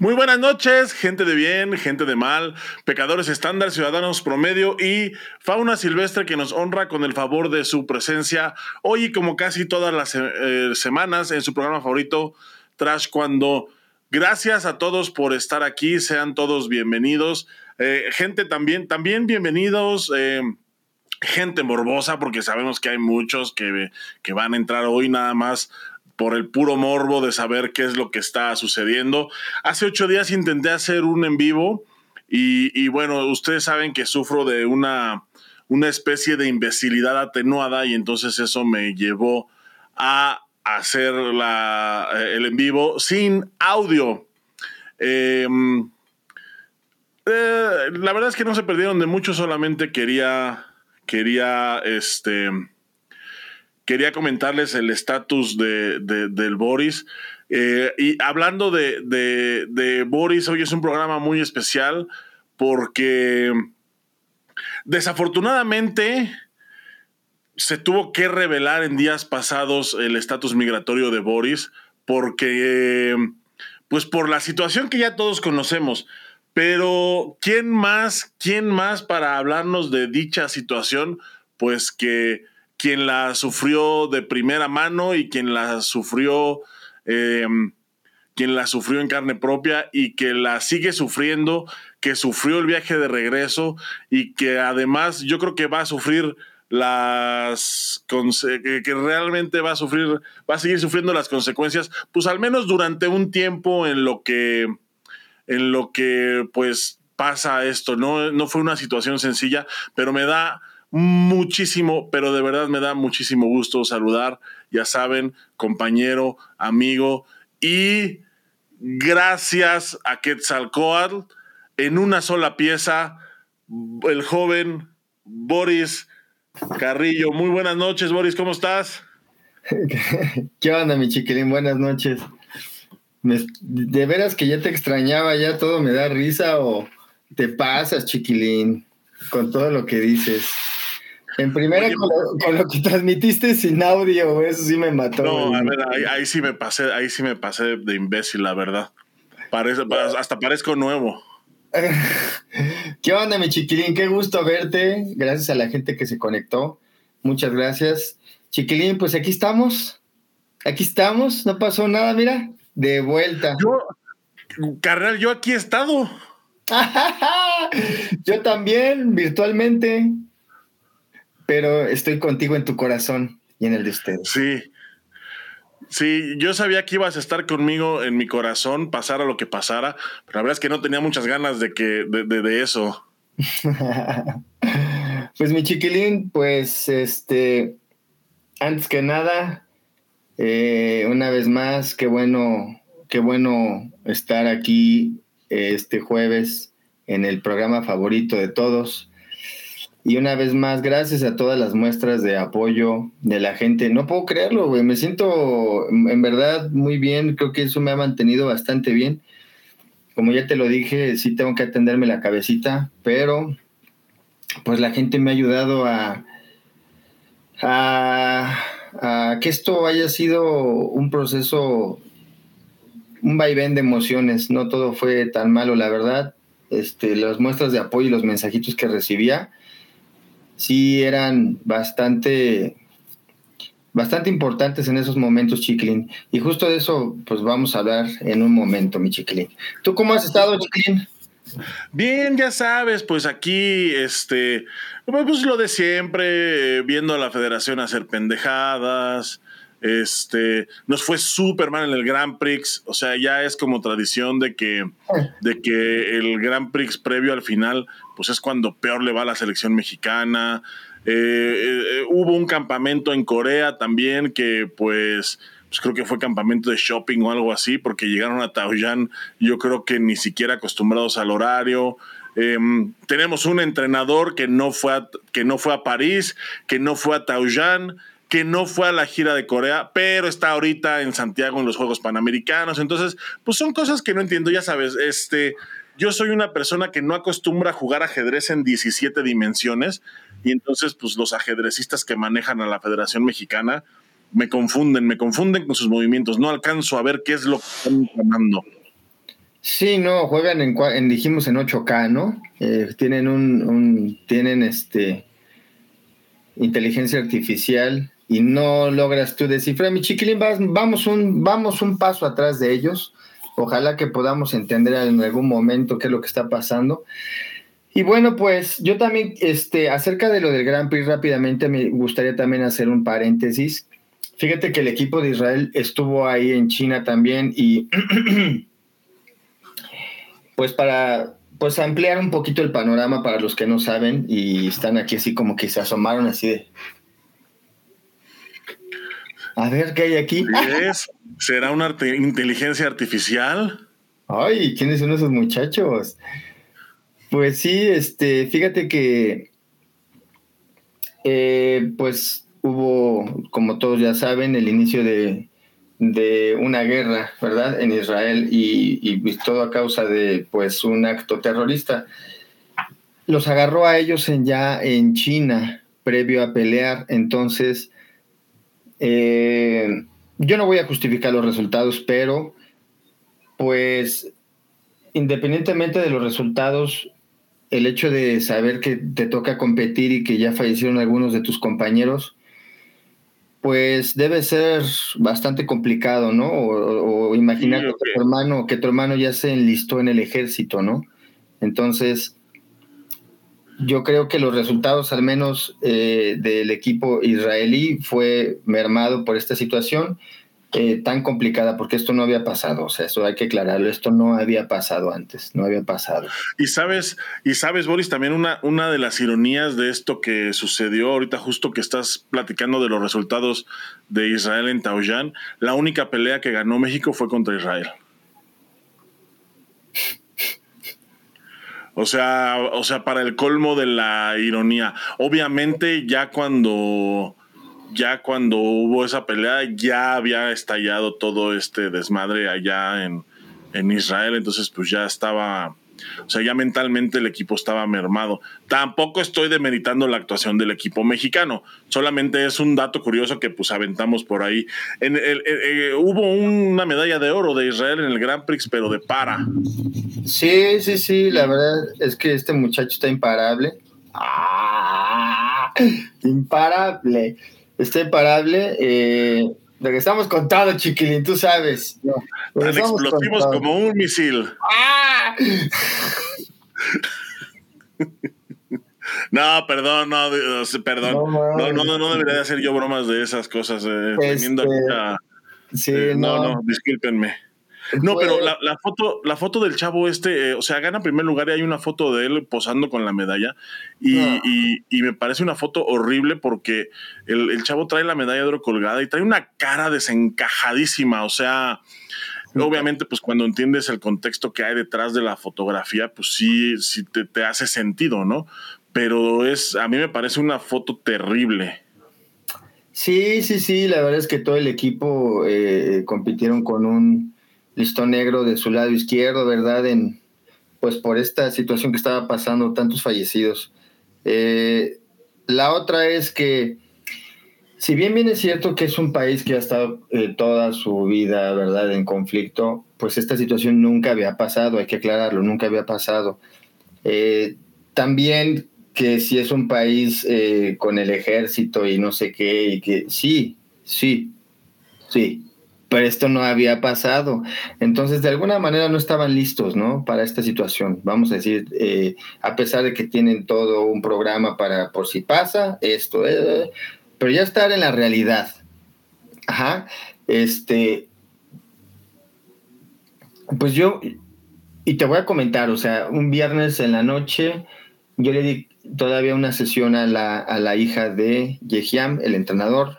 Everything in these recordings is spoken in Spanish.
Muy buenas noches, gente de bien, gente de mal, pecadores estándar, ciudadanos promedio y fauna silvestre que nos honra con el favor de su presencia hoy como casi todas las eh, semanas en su programa favorito, Trash Cuando. Gracias a todos por estar aquí, sean todos bienvenidos. Eh, gente también, también bienvenidos. Eh, gente morbosa, porque sabemos que hay muchos que, que van a entrar hoy nada más por el puro morbo de saber qué es lo que está sucediendo. Hace ocho días intenté hacer un en vivo y, bueno, ustedes saben que sufro de una, una especie de imbecilidad atenuada y entonces eso me llevó a hacer la, eh, el en vivo sin audio. Em, eh, la verdad es que no se perdieron de mucho, solamente quería, quería, este, quería comentarles el estatus de, del Boris. Eh, y hablando de, Boris, hoy es un programa muy especial porque desafortunadamente se tuvo que revelar en días pasados el estatus migratorio de Boris porque, pues por la situación que ya todos conocemos. Pero, ¿quién más, quién más para hablarnos de dicha situación? Pues que quien la sufrió de primera mano y quien la sufrió, em, quien la sufrió en carne propia y que la sigue sufriendo, que sufrió el viaje de regreso y que además yo creo que va a sufrir las que realmente va a sufrir, va a seguir sufriendo las consecuencias, pues al menos durante un tiempo en lo que, en lo que pues pasa esto, ¿no? No fue una situación sencilla, pero me da muchísimo, pero de verdad me da muchísimo gusto saludar, ya saben, compañero, amigo, y gracias a Quetzalcoatl, en una sola pieza, el joven Boris Carrillo. Muy buenas noches, Boris, ¿cómo estás? ¿Qué onda, mi chiquilín? Buenas noches. de veras que ya te extrañaba, ya todo me da risa o te pasas, chiquilín, con todo lo que dices. En primera, con, lo, que transmitiste sin audio, eso sí me mató. No, a ver, ahí, sí me pasé, ahí sí me pasé de imbécil, la verdad. Parece, hasta parezco nuevo. ¿Qué onda, mi chiquilín? Qué gusto verte. Gracias a la gente que se conectó. Muchas gracias. Chiquilín, pues aquí estamos. Aquí estamos. No pasó nada, mira. De vuelta. Yo, carnal, yo aquí he estado. yo también, virtualmente pero estoy contigo en tu corazón y en el de ustedes. Sí. Sí, yo sabía que ibas a estar conmigo en mi corazón, pasara lo que pasara, pero la verdad es que no tenía muchas ganas de que de, eso. pues mi chiquilín, pues este, antes que nada, eh, una vez más, qué bueno, qué bueno estar aquí este jueves en el programa favorito de todos. Y una vez más, gracias a todas las muestras de apoyo de la gente. No puedo creerlo, güey. Me siento en verdad muy bien. Creo que eso me ha mantenido bastante bien. Como ya te lo dije, sí tengo que atenderme la cabecita, pero pues la gente me ha ayudado a, a, que esto haya sido un proceso, un vaivén de emociones. No todo fue tan malo, la verdad. Este, las muestras de apoyo y los mensajitos que recibía sí eran bastante, bastante importantes en esos momentos, Chiclin. Y justo de eso, pues vamos a hablar en un momento, mi Chiclin. ¿Tú cómo has estado, Chiclin? Bien, ya sabes, pues aquí, este, pues lo de siempre, viendo a la federación hacer pendejadas, este, nos fue súper mal en el Grand Prix, o sea, ya es como tradición de que, de que el Grand Prix previo al final, pues es cuando peor le va a la selección mexicana. Eh, eh, hubo un campamento en Corea también que pues, pues, creo que fue campamento de shopping o algo así, porque llegaron a Taoyuan, yo creo que ni siquiera acostumbrados al horario. Em, tenemos un entrenador que no, fue que no fue a París, que no fue a Taoyuan que no fue a la gira de Corea, pero está ahorita en Santiago en los Juegos Panamericanos. Entonces, pues son cosas que no entiendo, ya sabes, este, yo soy una persona que no acostumbra a jugar ajedrez en 17 dimensiones y entonces, pues los ajedrecistas que manejan a la Federación Mexicana me confunden, me confunden con sus movimientos, no alcanzo a ver qué es lo que están ganando. Sí, no, juegan en, dijimos en 8K, ¿no? Eh, tienen un, tienen este inteligencia artificial y no logras tú descifrar. Mi chiquilín, vamos un, vamos un paso atrás de ellos. Ojalá que podamos entender en algún momento qué es lo que está pasando. Y bueno, pues yo también, este, acerca de lo del Gran Prix, rápidamente me gustaría también hacer un paréntesis. Fíjate que el equipo de Israel estuvo ahí en China también y pues para pues ampliar un poquito el panorama para los que no saben y están aquí así como que se asomaron así de a ver qué hay aquí. ¿Será una inteligencia artificial? Ay, ¿quiénes son esos muchachos? Pues sí, este, fíjate que, eh, pues hubo, como todos ya saben, el inicio de, una guerra, ¿verdad? En Israel y, y, todo a causa de, pues, un acto terrorista. Los agarró a ellos en, ya en China, previo a pelear. Entonces, eh, yo no voy a justificar los resultados, pero, pues, independientemente de los resultados, el hecho de saber que te toca competir y que ya fallecieron algunos de tus compañeros, pues debe ser bastante complicado, ¿no? O, imaginar que, tu hermano, que tu hermano ya se enlistó en el ejército, ¿no? Entonces, yo creo que los resultados, al menos eh, del equipo israelí, fue mermado por esta situación eh, tan complicada porque esto no había pasado, o sea, eso hay que aclararlo, esto no había pasado antes, no había pasado. Y sabes, y sabes, Boris, también una, una de las ironías de esto que sucedió ahorita, justo que estás platicando de los resultados de Israel en Taoyán, la única pelea que ganó México fue contra Israel. O sea, o sea, para el colmo de la ironía. Obviamente, ya cuando ya cuando hubo esa pelea, ya había estallado todo este desmadre allá en, Israel, entonces pues ya estaba, o sea, ya mentalmente el equipo estaba mermado. Tampoco estoy demeritando la actuación del equipo mexicano, solamente es un dato curioso que pues aventamos por ahí. En el, eh, hubo una medalla de oro de Israel en el Grand Prix, pero de para. Sí, sí, sí, la verdad es que este muchacho está imparable. ¡Ah! Imparable está imparable. Eh, regresamos con todo, chiquilín, tú sabes. Tan explosivos como un misil. ¡Ah! No, perdón, no, perdón. No, no, no, no, debería de hacer yo bromas de esas cosas. Eh, este, sí, eh, no, no, discúlpenme. No, pero la, foto, la foto del chavo este, eh, o sea, gana en primer lugar y hay una foto de él posando con la medalla y, ah. me parece una foto horrible porque el, chavo trae la medalla de oro colgada y trae una cara desencajadísima, o sea, obviamente pues cuando entiendes el contexto que hay detrás de la fotografía, pues sí, sí te, hace sentido, ¿no? Pero es, a mí me parece una foto terrible. Sí, sí, sí, la verdad es que todo el equipo eh, compitieron con un listón negro de su lado izquierdo, ¿verdad? En, pues por esta situación que estaba pasando, tantos fallecidos. Eh, la otra es que, si bien bien es cierto que es un país que ha estado eh, toda su vida, ¿verdad?, en conflicto, pues esta situación nunca había pasado, hay que aclararlo, nunca había pasado. Eh, también que si es un país con el ejército y no sé qué, y que sí, sí, sí, pero esto no había pasado. Entonces, de alguna manera no estaban listos, ¿no? Para esta situación. Vamos a decir, eh, a pesar de que tienen todo un programa para por si pasa esto, eh, pero ya estar en la realidad. Ajá. Este. Pues yo, y te voy a comentar, o sea, un viernes en la noche, yo le di todavía una sesión a la, a la hija de Yehiam, el entrenador,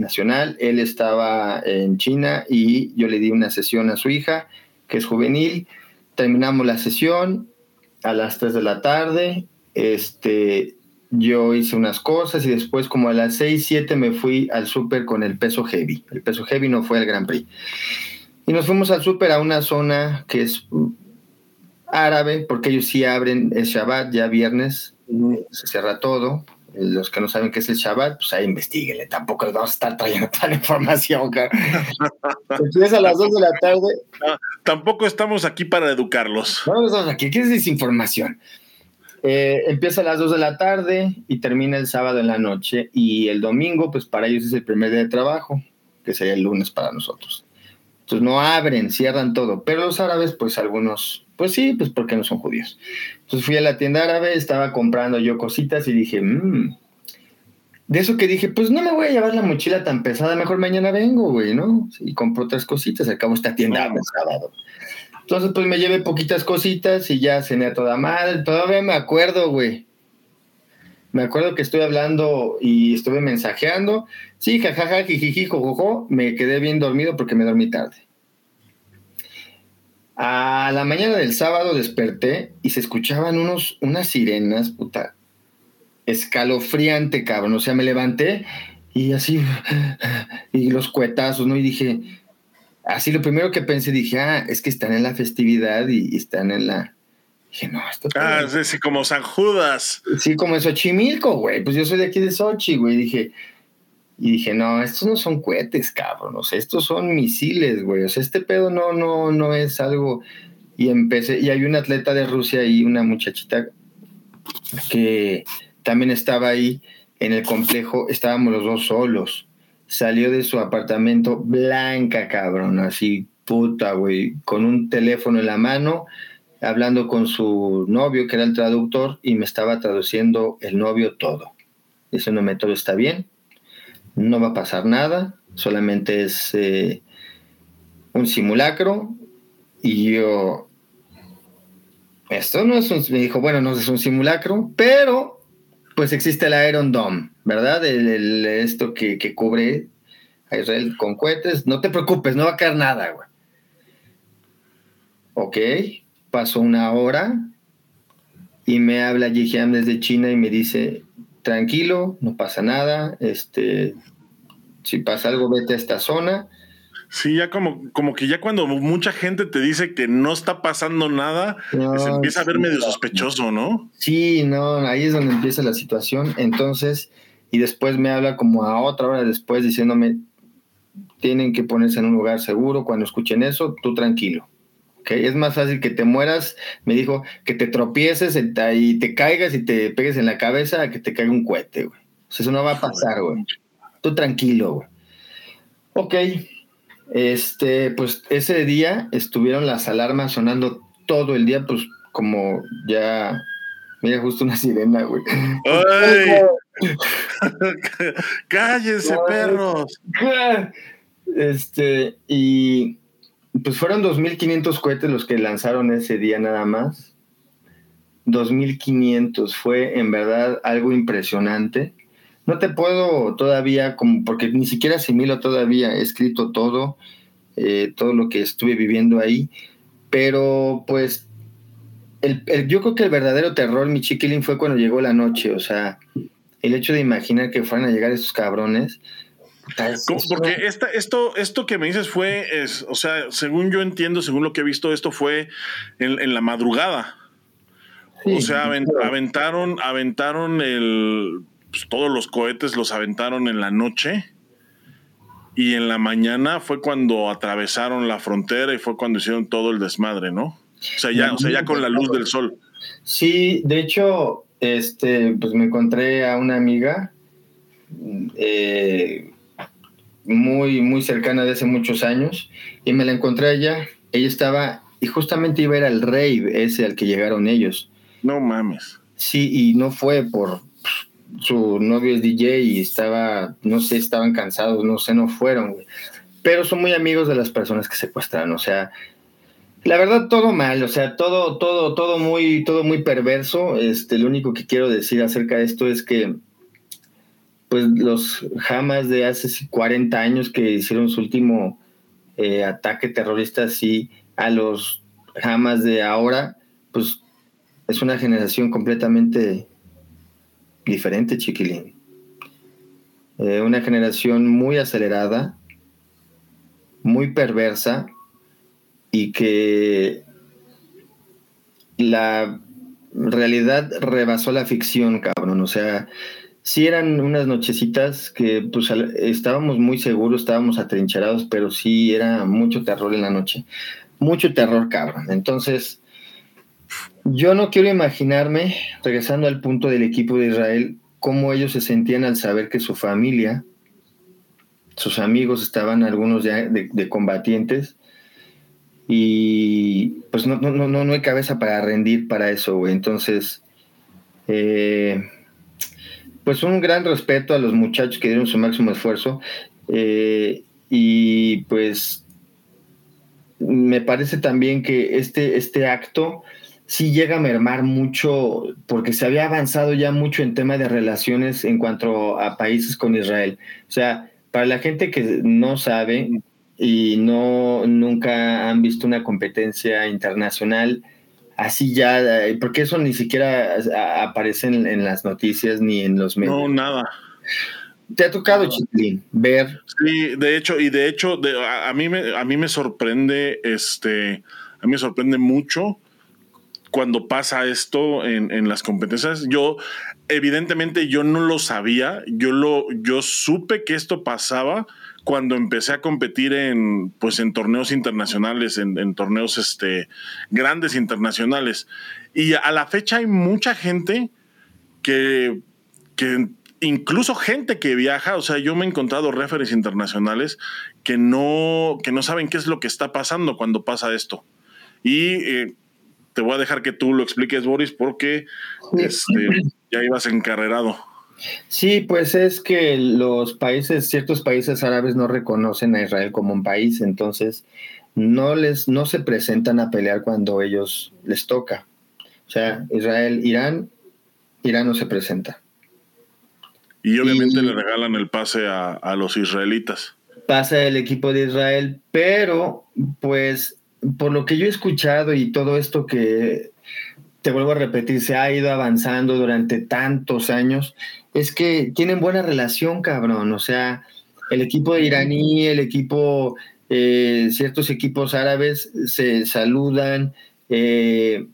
nacional. Él estaba en China y yo le di una sesión a su hija, que es juvenil. Terminamos la sesión a las 3 de la tarde. Este, yo hice unas cosas y después como a las 6, 7 me fui al súper con el peso heavy. El peso heavy no fue al Grand Prix. Y nos fuimos al súper a una zona que es árabe, porque ellos sí abren el Shabbat ya viernes, se cierra todo, Los que no saben qué es el Shabbat, pues ahí investiguenle. Tampoco les vamos a estar trayendo toda la información. Empieza a las 2 de la tarde. tampoco estamos aquí para educarlos. No, estamos aquí. ¿Qué es desinformación? Eh, empieza a las 2 de la tarde y termina el sábado en la noche. Y el domingo, pues para ellos es el primer día de trabajo, que sería el lunes para nosotros. Entonces no abren, cierran todo. Pero los árabes, pues algunos pues sí, pues porque no son judíos. Entonces fui a la tienda árabe, estaba comprando yo cositas y dije, mmm. De eso que dije, pues no me voy a llevar la mochila tan pesada, mejor mañana vengo, güey, ¿no? Y compro otras cositas, acabo esta tienda el sábado. Entonces, pues me llevé poquitas cositas y ya cené a toda madre. Todavía me acuerdo, güey. Me acuerdo que estoy hablando y estuve mensajeando. Sí, jajaja, jijiji, jojojo. Me quedé bien dormido porque me dormí tarde. A la mañana del sábado desperté y se escuchaban unos, unas sirenas, puta, escalofriante, cabrón. O sea, me levanté y así, y los cuetazos, ¿no? Y dije, así lo primero que pensé, dije, ah, es que están en la festividad y, están en la... Dije, no, esto... Ah, sí, como San Judas. Sí, como en Xochimilco, güey. Pues yo soy de aquí de Xochi, güey. Dije, y dije, no, estos no son cohetes, sea, estos son misiles, güey, o sea, este pedo no, no, no es algo. Y empecé, y hay un atleta de Rusia y una muchachita que también estaba ahí en el complejo, estábamos los dos solos. Salió de su apartamento blanca, cabrón, así, puta, güey, con un teléfono en la mano, hablando con su novio, que era el traductor, y me estaba traduciendo el novio todo. Diciéndome, todo está bien, no va a pasar nada, solamente es eh, un simulacro. Y yo, esto no es un, me dijo, bueno, no es un simulacro, pero pues existe el Iron Dome, ¿verdad? El, esto que, cubre a Israel con cohetes. No te preocupes, no va a caer nada, güey. Ok, pasó una hora y me habla Jihyam desde China y me dice, tranquilo, no pasa nada, este, si pasa algo, vete a esta zona. Sí, ya como, como que ya cuando mucha gente te dice que no está pasando nada, se empieza a ver medio sospechoso, ¿no? Sí, no, ahí es donde empieza la situación. Entonces, y después me habla como a otra hora después diciéndome, tienen que ponerse en un lugar seguro. Cuando escuchen eso, tú tranquilo. Es más fácil que te mueras, me dijo, que te tropieces y te caigas y te pegues en la cabeza que te caiga un cohete, güey. O sea, eso no va a pasar, güey. Tú tranquilo, güey. Ok. Este, pues ese día estuvieron las alarmas sonando todo el día, pues como ya. Mira, justo una sirena, güey. ¡Ay! ¡Cállense, perros! Este, y pues fueron 2.500 cohetes los que lanzaron ese día nada más. 2.500 fue en verdad algo impresionante. No te puedo todavía, como, porque ni siquiera asimilo todavía, he escrito todo, eh, todo lo que estuve viviendo ahí, pero pues el, yo creo que el verdadero terror, mi chiquilín, fue cuando llegó la noche, o sea, el hecho de imaginar que fueran a llegar esos cabrones, porque esta, esto, esto que me dices fue, es, o sea, según yo entiendo, según lo que he visto, esto fue en, la madrugada. o sea, aventaron, aventaron el, pues, todos los cohetes los aventaron en la noche y en la mañana fue cuando atravesaron la frontera y fue cuando hicieron todo el desmadre, ¿no? O sea, ya, o sea, ya con la luz del sol. Sí, de hecho, este, pues me encontré a una amiga eh, muy, muy cercana de hace muchos años, y me la encontré allá. Ella estaba, y justamente iba a ir al rey ese al que llegaron ellos. No mames. Sí, y no fue por su novio es DJ y estaba, no sé, estaban cansados, no sé, no fueron, Pero son muy amigos de las personas que secuestran, o sea, la verdad todo mal, o sea, todo, todo, todo muy, todo muy perverso. Este, lo único que quiero decir acerca de esto es que pues los Hamas de hace 40 años que hicieron su último eh, ataque terrorista así a los Hamas de ahora, pues es una generación completamente diferente, chiquilín. Eh, una generación muy acelerada, muy perversa y que la realidad rebasó la ficción, cabrón. O sea, sí eran unas nochecitas que pues estábamos muy seguros, estábamos atrincherados, pero sí era mucho terror en la noche. Mucho terror, cabrón. Entonces, yo no quiero imaginarme, regresando al punto del equipo de Israel, cómo ellos se sentían al saber que su familia, sus amigos estaban algunos ya de, combatientes y pues no, no, no, no hay cabeza para rendir para eso, güey. Entonces, eh, pues un gran respeto a los muchachos que dieron su máximo esfuerzo eh, y pues me parece también que este, este acto sí llega a mermar mucho porque se había avanzado ya mucho en tema de relaciones en cuanto a países con Israel. O sea, para la gente que no sabe y no nunca han visto una competencia internacional, así ya, eh, porque eso ni siquiera aparece en, las noticias ni en los medios. No, nada. ¿Te ha tocado, Chitlin, ver? Sí, de hecho, y de hecho, a, mí me, a mí me sorprende, este, a mí me sorprende mucho cuando pasa esto en, en, las competencias. Yo, evidentemente, yo no lo sabía. Yo lo, yo supe que esto pasaba cuando empecé a competir en, pues, en torneos internacionales, en, torneos este, grandes internacionales. Y a la fecha hay mucha gente que, que incluso gente que viaja, o sea, yo me he encontrado referees internacionales que no, que no saben qué es lo que está pasando cuando pasa esto. Y eh, te voy a dejar que tú lo expliques, Boris, porque este, ya ibas encarrerado. Sí, pues es que los países, ciertos países árabes no reconocen a Israel como un país, entonces no les, no se presentan a pelear cuando ellos les toca. O sea, Israel, Irán, Irán no se presenta. Y obviamente le regalan el pase a, a los israelitas. Pasa el equipo de Israel, pero pues por lo que yo he escuchado y todo esto que te vuelvo a repetir, se ha ido avanzando durante tantos años, es que tienen buena relación, cabrón. O sea, el equipo de iraní, el equipo, eh, ciertos equipos árabes se saludan, eh,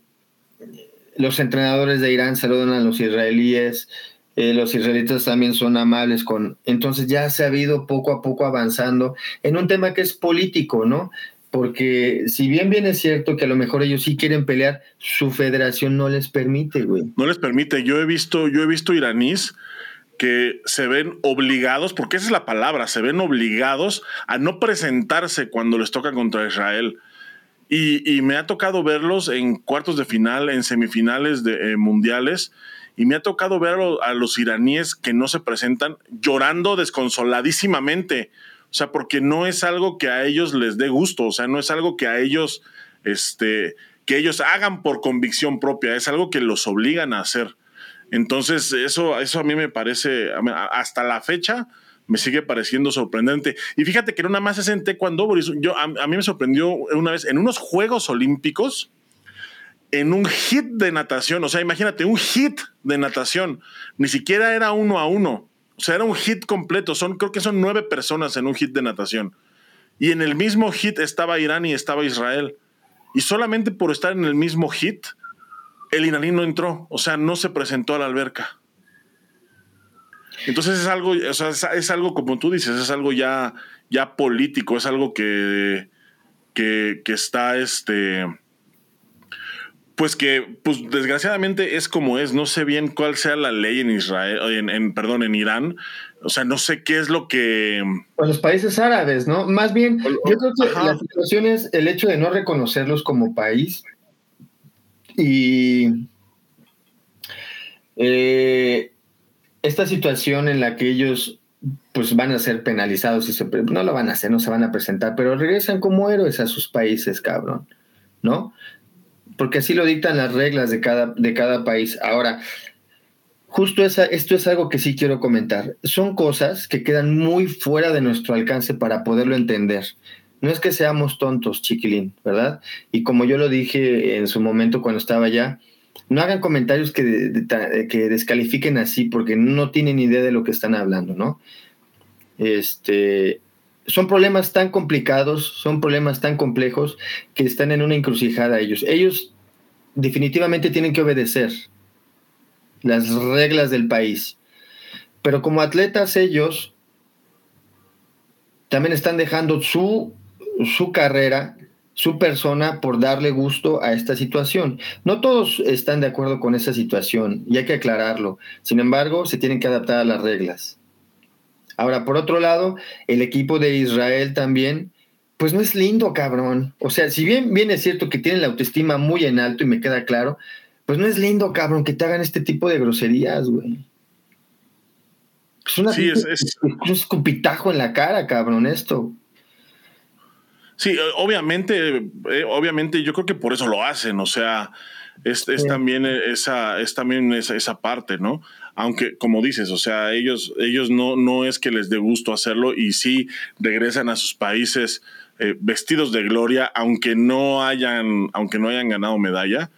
los entrenadores de Irán saludan a los israelíes, eh, los israelitas también son amables con... Entonces ya se ha ido poco a poco avanzando en un tema que es político, ¿no? Porque si bien bien es cierto que a lo mejor ellos sí quieren pelear, su federación no les permite, güey. No les permite. Yo he visto, yo he visto iraníes que se ven obligados, porque esa es la palabra, se ven obligados a no presentarse cuando les toca contra Israel. Y, me ha tocado verlos en cuartos de final, en semifinales de eh, mundiales, y me ha tocado ver a los iraníes que no se presentan llorando desconsoladísimamente o sea, porque no es algo que a ellos les dé gusto, o sea, no es algo que a ellos, este, que ellos hagan por convicción propia, es algo que los obligan a hacer. Entonces, eso, eso a mí me parece, hasta la fecha, me sigue pareciendo sorprendente. Y fíjate que no nada más es en taekwondo, Yo, a, mí me sorprendió una vez en unos Juegos Olímpicos, en un hit de natación, o sea, imagínate, un hit de natación, ni siquiera era uno a uno, o sea, era un hit completo. Son, creo que son nueve personas en un hit de natación. Y en el mismo hit estaba Irán y estaba Israel. Y solamente por estar en el mismo hit, el iraní no entró. O sea, no se presentó a la alberca. Entonces es algo, o sea, es, algo como tú dices, es algo ya, ya político, es algo que, que, que está este pues que, pues desgraciadamente es como es. No sé bien cuál sea la ley en Israel, en, perdón, en Irán. O sea, no sé qué es lo que. Pues los países árabes, ¿no? Más bien, yo creo que la situación es el hecho de no reconocerlos como país y eh, esta situación en la que ellos pues van a ser penalizados y se, no lo van a hacer, no se van a presentar, pero regresan como héroes a sus países, cabrón, ¿no? Porque así lo dictan las reglas de cada, de cada país. Ahora, justo esa, esto es algo que sí quiero comentar. Son cosas que quedan muy fuera de nuestro alcance para poderlo entender. No es que seamos tontos, chiquilín, ¿verdad? Y como yo lo dije en su momento cuando estaba allá, no hagan comentarios que, que descalifiquen así porque no tienen idea de lo que están hablando, ¿no? Este, son problemas tan complicados, son problemas tan complejos que están en una encrucijada ellos. Ellos definitivamente tienen que obedecer las reglas del país. pero como atletas ellos también están dejando su, su carrera, su persona por darle gusto a esta situación. No todos están de acuerdo con esa situación y hay que aclararlo. Sin embargo, se tienen que adaptar a las reglas. Ahora, por otro lado, el equipo de Israel también, pues no es lindo, cabrón. O sea, si bien, bien es cierto que tienen la autoestima muy en alto y me queda claro, pues no es lindo, cabrón, que te hagan este tipo de groserías, güey. Es una sí, es, es, un escupitajo en la cara, cabrón, esto. Sí, obviamente, eh, obviamente yo creo que por eso lo hacen, o sea, es, también esa, es también esa, parte, ¿no? Aunque, como dices, o sea, ellos, ellos no, no es que les dé gusto hacerlo y sí regresan a sus países eh, vestidos de gloria, aunque no hayan, aunque no hayan ganado medalla.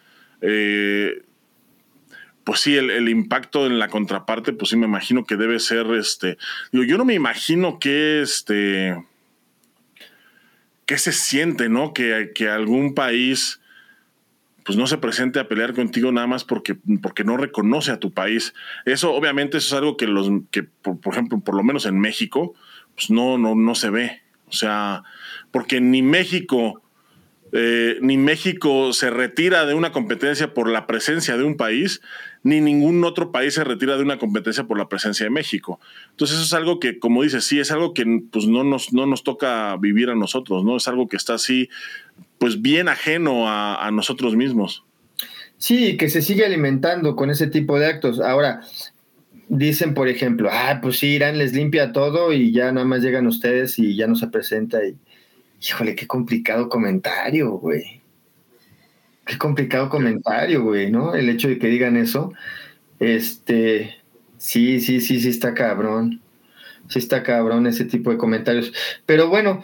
pues sí, el, impacto en la contraparte, pues sí me imagino que debe ser este. yo no me imagino que este ¿qué se siente, no? Que, que, algún país pues no se presente a pelear contigo nada más porque, porque no reconoce a tu país. Eso, obviamente, eso es algo que los, que, por, ejemplo, por lo menos en México, pues no, no, no se ve. O sea, porque ni México, eh, ni México se retira de una competencia por la presencia de un país, ni ningún otro país se retira de una competencia por la presencia de México. Entonces eso es algo que, como dices, sí, es algo que pues, no, nos, no nos toca vivir a nosotros, ¿no? Es algo que está así, pues bien ajeno a, nosotros mismos. Sí, que se sigue alimentando con ese tipo de actos. Ahora, dicen, por ejemplo, ah, pues sí, Irán les limpia todo y ya nada más llegan ustedes y ya no se presenta. Y, híjole, qué complicado comentario, güey. Qué complicado comentario, güey, ¿no? El hecho de que digan eso. Este, sí, sí, sí, sí está cabrón. Sí está cabrón ese tipo de comentarios. Pero bueno,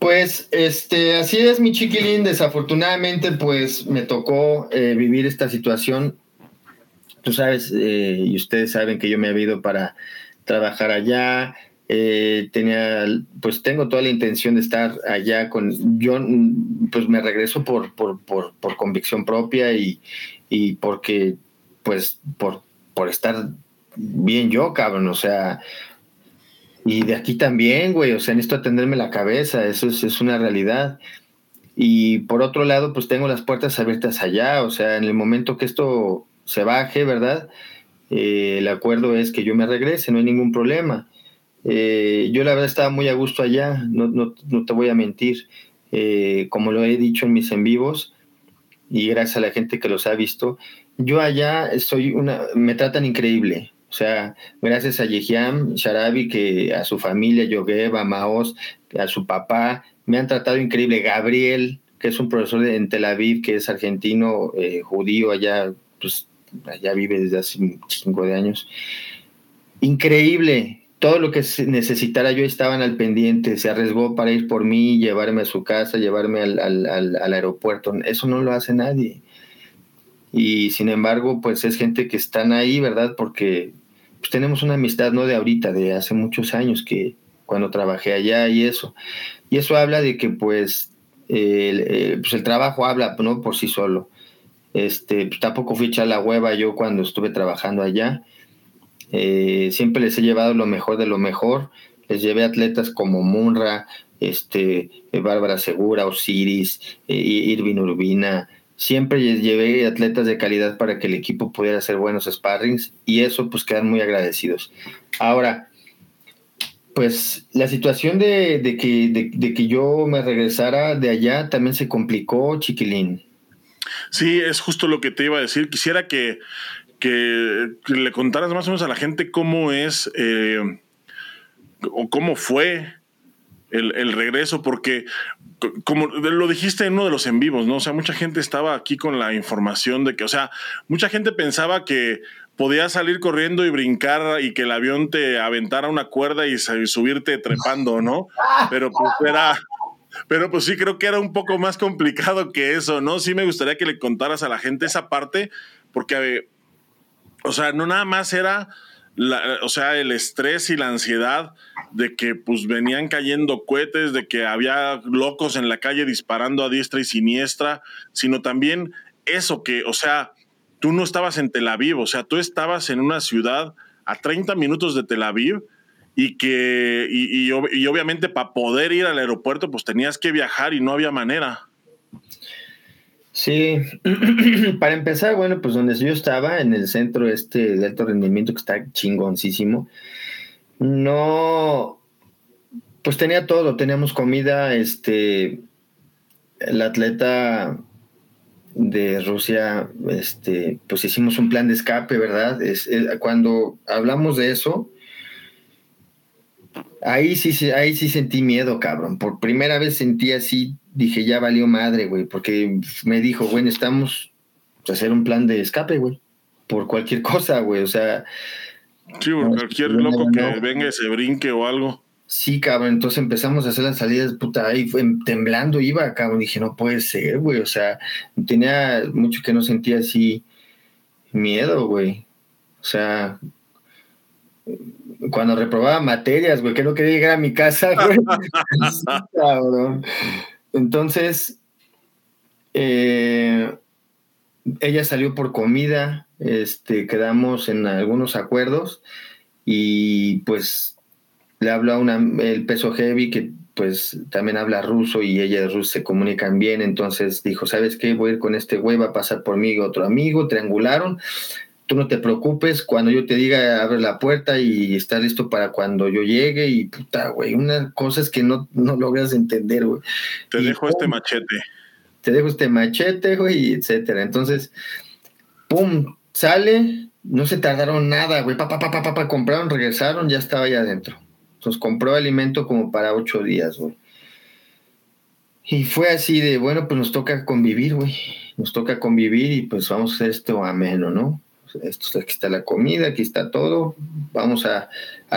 pues este, así es mi chiquilín. Desafortunadamente, pues me tocó eh, vivir esta situación. Tú sabes, eh, y ustedes saben que yo me he ido para trabajar allá. Eh, tenía, pues tengo toda la intención de estar allá con, yo pues me regreso por, por, por, por convicción propia y, y, porque, pues, por, por estar bien yo, cabrón, o sea, y de aquí también, güey, o sea, necesito atenderme la cabeza, eso es, es una realidad. Y por otro lado, pues tengo las puertas abiertas allá, o sea, en el momento que esto se baje, ¿verdad? Eh, el acuerdo es que yo me regrese, no hay ningún problema. Eh, yo la verdad estaba muy a gusto allá, no, no, no te voy a mentir. Eh, como lo he dicho en mis en vivos, y gracias a la gente que los ha visto, yo allá soy una, me tratan increíble. O sea, gracias a Yehiam Sharabi, que a su familia, Yogev, a Maos, a su papá, me han tratado increíble. Gabriel, que es un profesor en Tel Aviv, que es argentino, eh, judío, allá, pues, allá vive desde hace cinco de años. Increíble, todo lo que necesitara yo estaban al pendiente, se arriesgó para ir por mí, llevarme a su casa, llevarme al, al, aeropuerto. Eso no lo hace nadie. Y sin embargo, pues es gente que están ahí, ¿verdad? Porque pues, tenemos una amistad no de ahorita, de hace muchos años que cuando trabajé allá y eso. Y eso habla de que pues el, eh, pues el trabajo habla ¿no? por sí solo. Este, pues, tampoco fui echar la hueva yo cuando estuve trabajando allá eh, siempre les he llevado lo mejor de lo mejor. Les llevé atletas como Munra, este, Bárbara Segura, Osiris, eh, Irvin Urbina. Siempre llevé atletas de calidad para que el equipo pudiera hacer buenos sparrings y eso pues quedan muy agradecidos. Ahora, pues la situación de, que, de que yo me regresara de allá también se complicó, chiquilín. Sí, es justo lo que te iba a decir. Quisiera que que, le contaras más o menos a la gente cómo es eh, o cómo fue el, regreso, porque como lo dijiste en uno de los en vivos, ¿no? O sea, mucha gente estaba aquí con la información de que, o sea, mucha gente pensaba que podías salir corriendo y brincar y que el avión te aventara una cuerda y subirte trepando, ¿no? Pero pues era, pero pues sí creo que era un poco más complicado que eso, ¿no? Sí me gustaría que le contaras a la gente esa parte, porque o sea, no nada más era, o sea, el estrés y la ansiedad de que pues venían cayendo cohetes, de que había locos en la calle disparando a diestra y siniestra, sino también eso que, o sea, tú no estabas en Tel Aviv, o sea, tú estabas en una ciudad a 30 minutos de Tel Aviv y que, y, y obviamente para poder ir al aeropuerto, pues tenías que viajar y no había manera. Sí, para empezar, bueno, pues donde yo estaba, en el centro este de alto rendimiento, que está chingoncísimo, no, pues tenía todo, teníamos comida, este, el atleta de Rusia, este, pues hicimos un plan de escape, ¿verdad? Es, cuando hablamos de eso, ahí sí, ahí sí sentí miedo, cabrón. Por primera vez sentí así dije, ya valió madre, güey, porque me dijo, güey, estamos a hacer un plan de escape, güey, por cualquier cosa, güey, o sea... Sí, por cualquier loco que venga y se brinque o algo. Sí, cabrón, entonces empezamos a hacer las salidas, puta, ahí temblando iba, cabrón, dije, no puede ser, güey, o sea, tenía mucho que no sentía así miedo, güey, o sea, cuando reprobaba materias, güey, que no quería llegar a mi casa, güey. sí, cabrón. Entonces, eh, ella salió por comida, este, quedamos en algunos acuerdos y pues le habla una, el peso heavy que pues también habla ruso y ella es ruso, se comunican bien, entonces dijo, ¿sabes qué? Voy a ir con este güey, va a pasar por mí otro amigo, triangularon, tú no te preocupes, cuando yo te diga, abre la puerta y está listo para cuando yo llegue y puta, güey, una cosa es que no, no logras entender, güey. Te dejo este machete. Te dejo este machete, güey, etcétera. Entonces, pum, sale, no se tardaron nada, güey, papá, papá, papá, compraron, regresaron, ya estaba ahí adentro. Entonces compró alimento como para ocho días, güey. Y fue así de, bueno, pues nos toca convivir, güey. Nos toca convivir y pues vamos a hacer esto ameno, ¿no? Esto, aquí está la comida, aquí está todo, vamos a,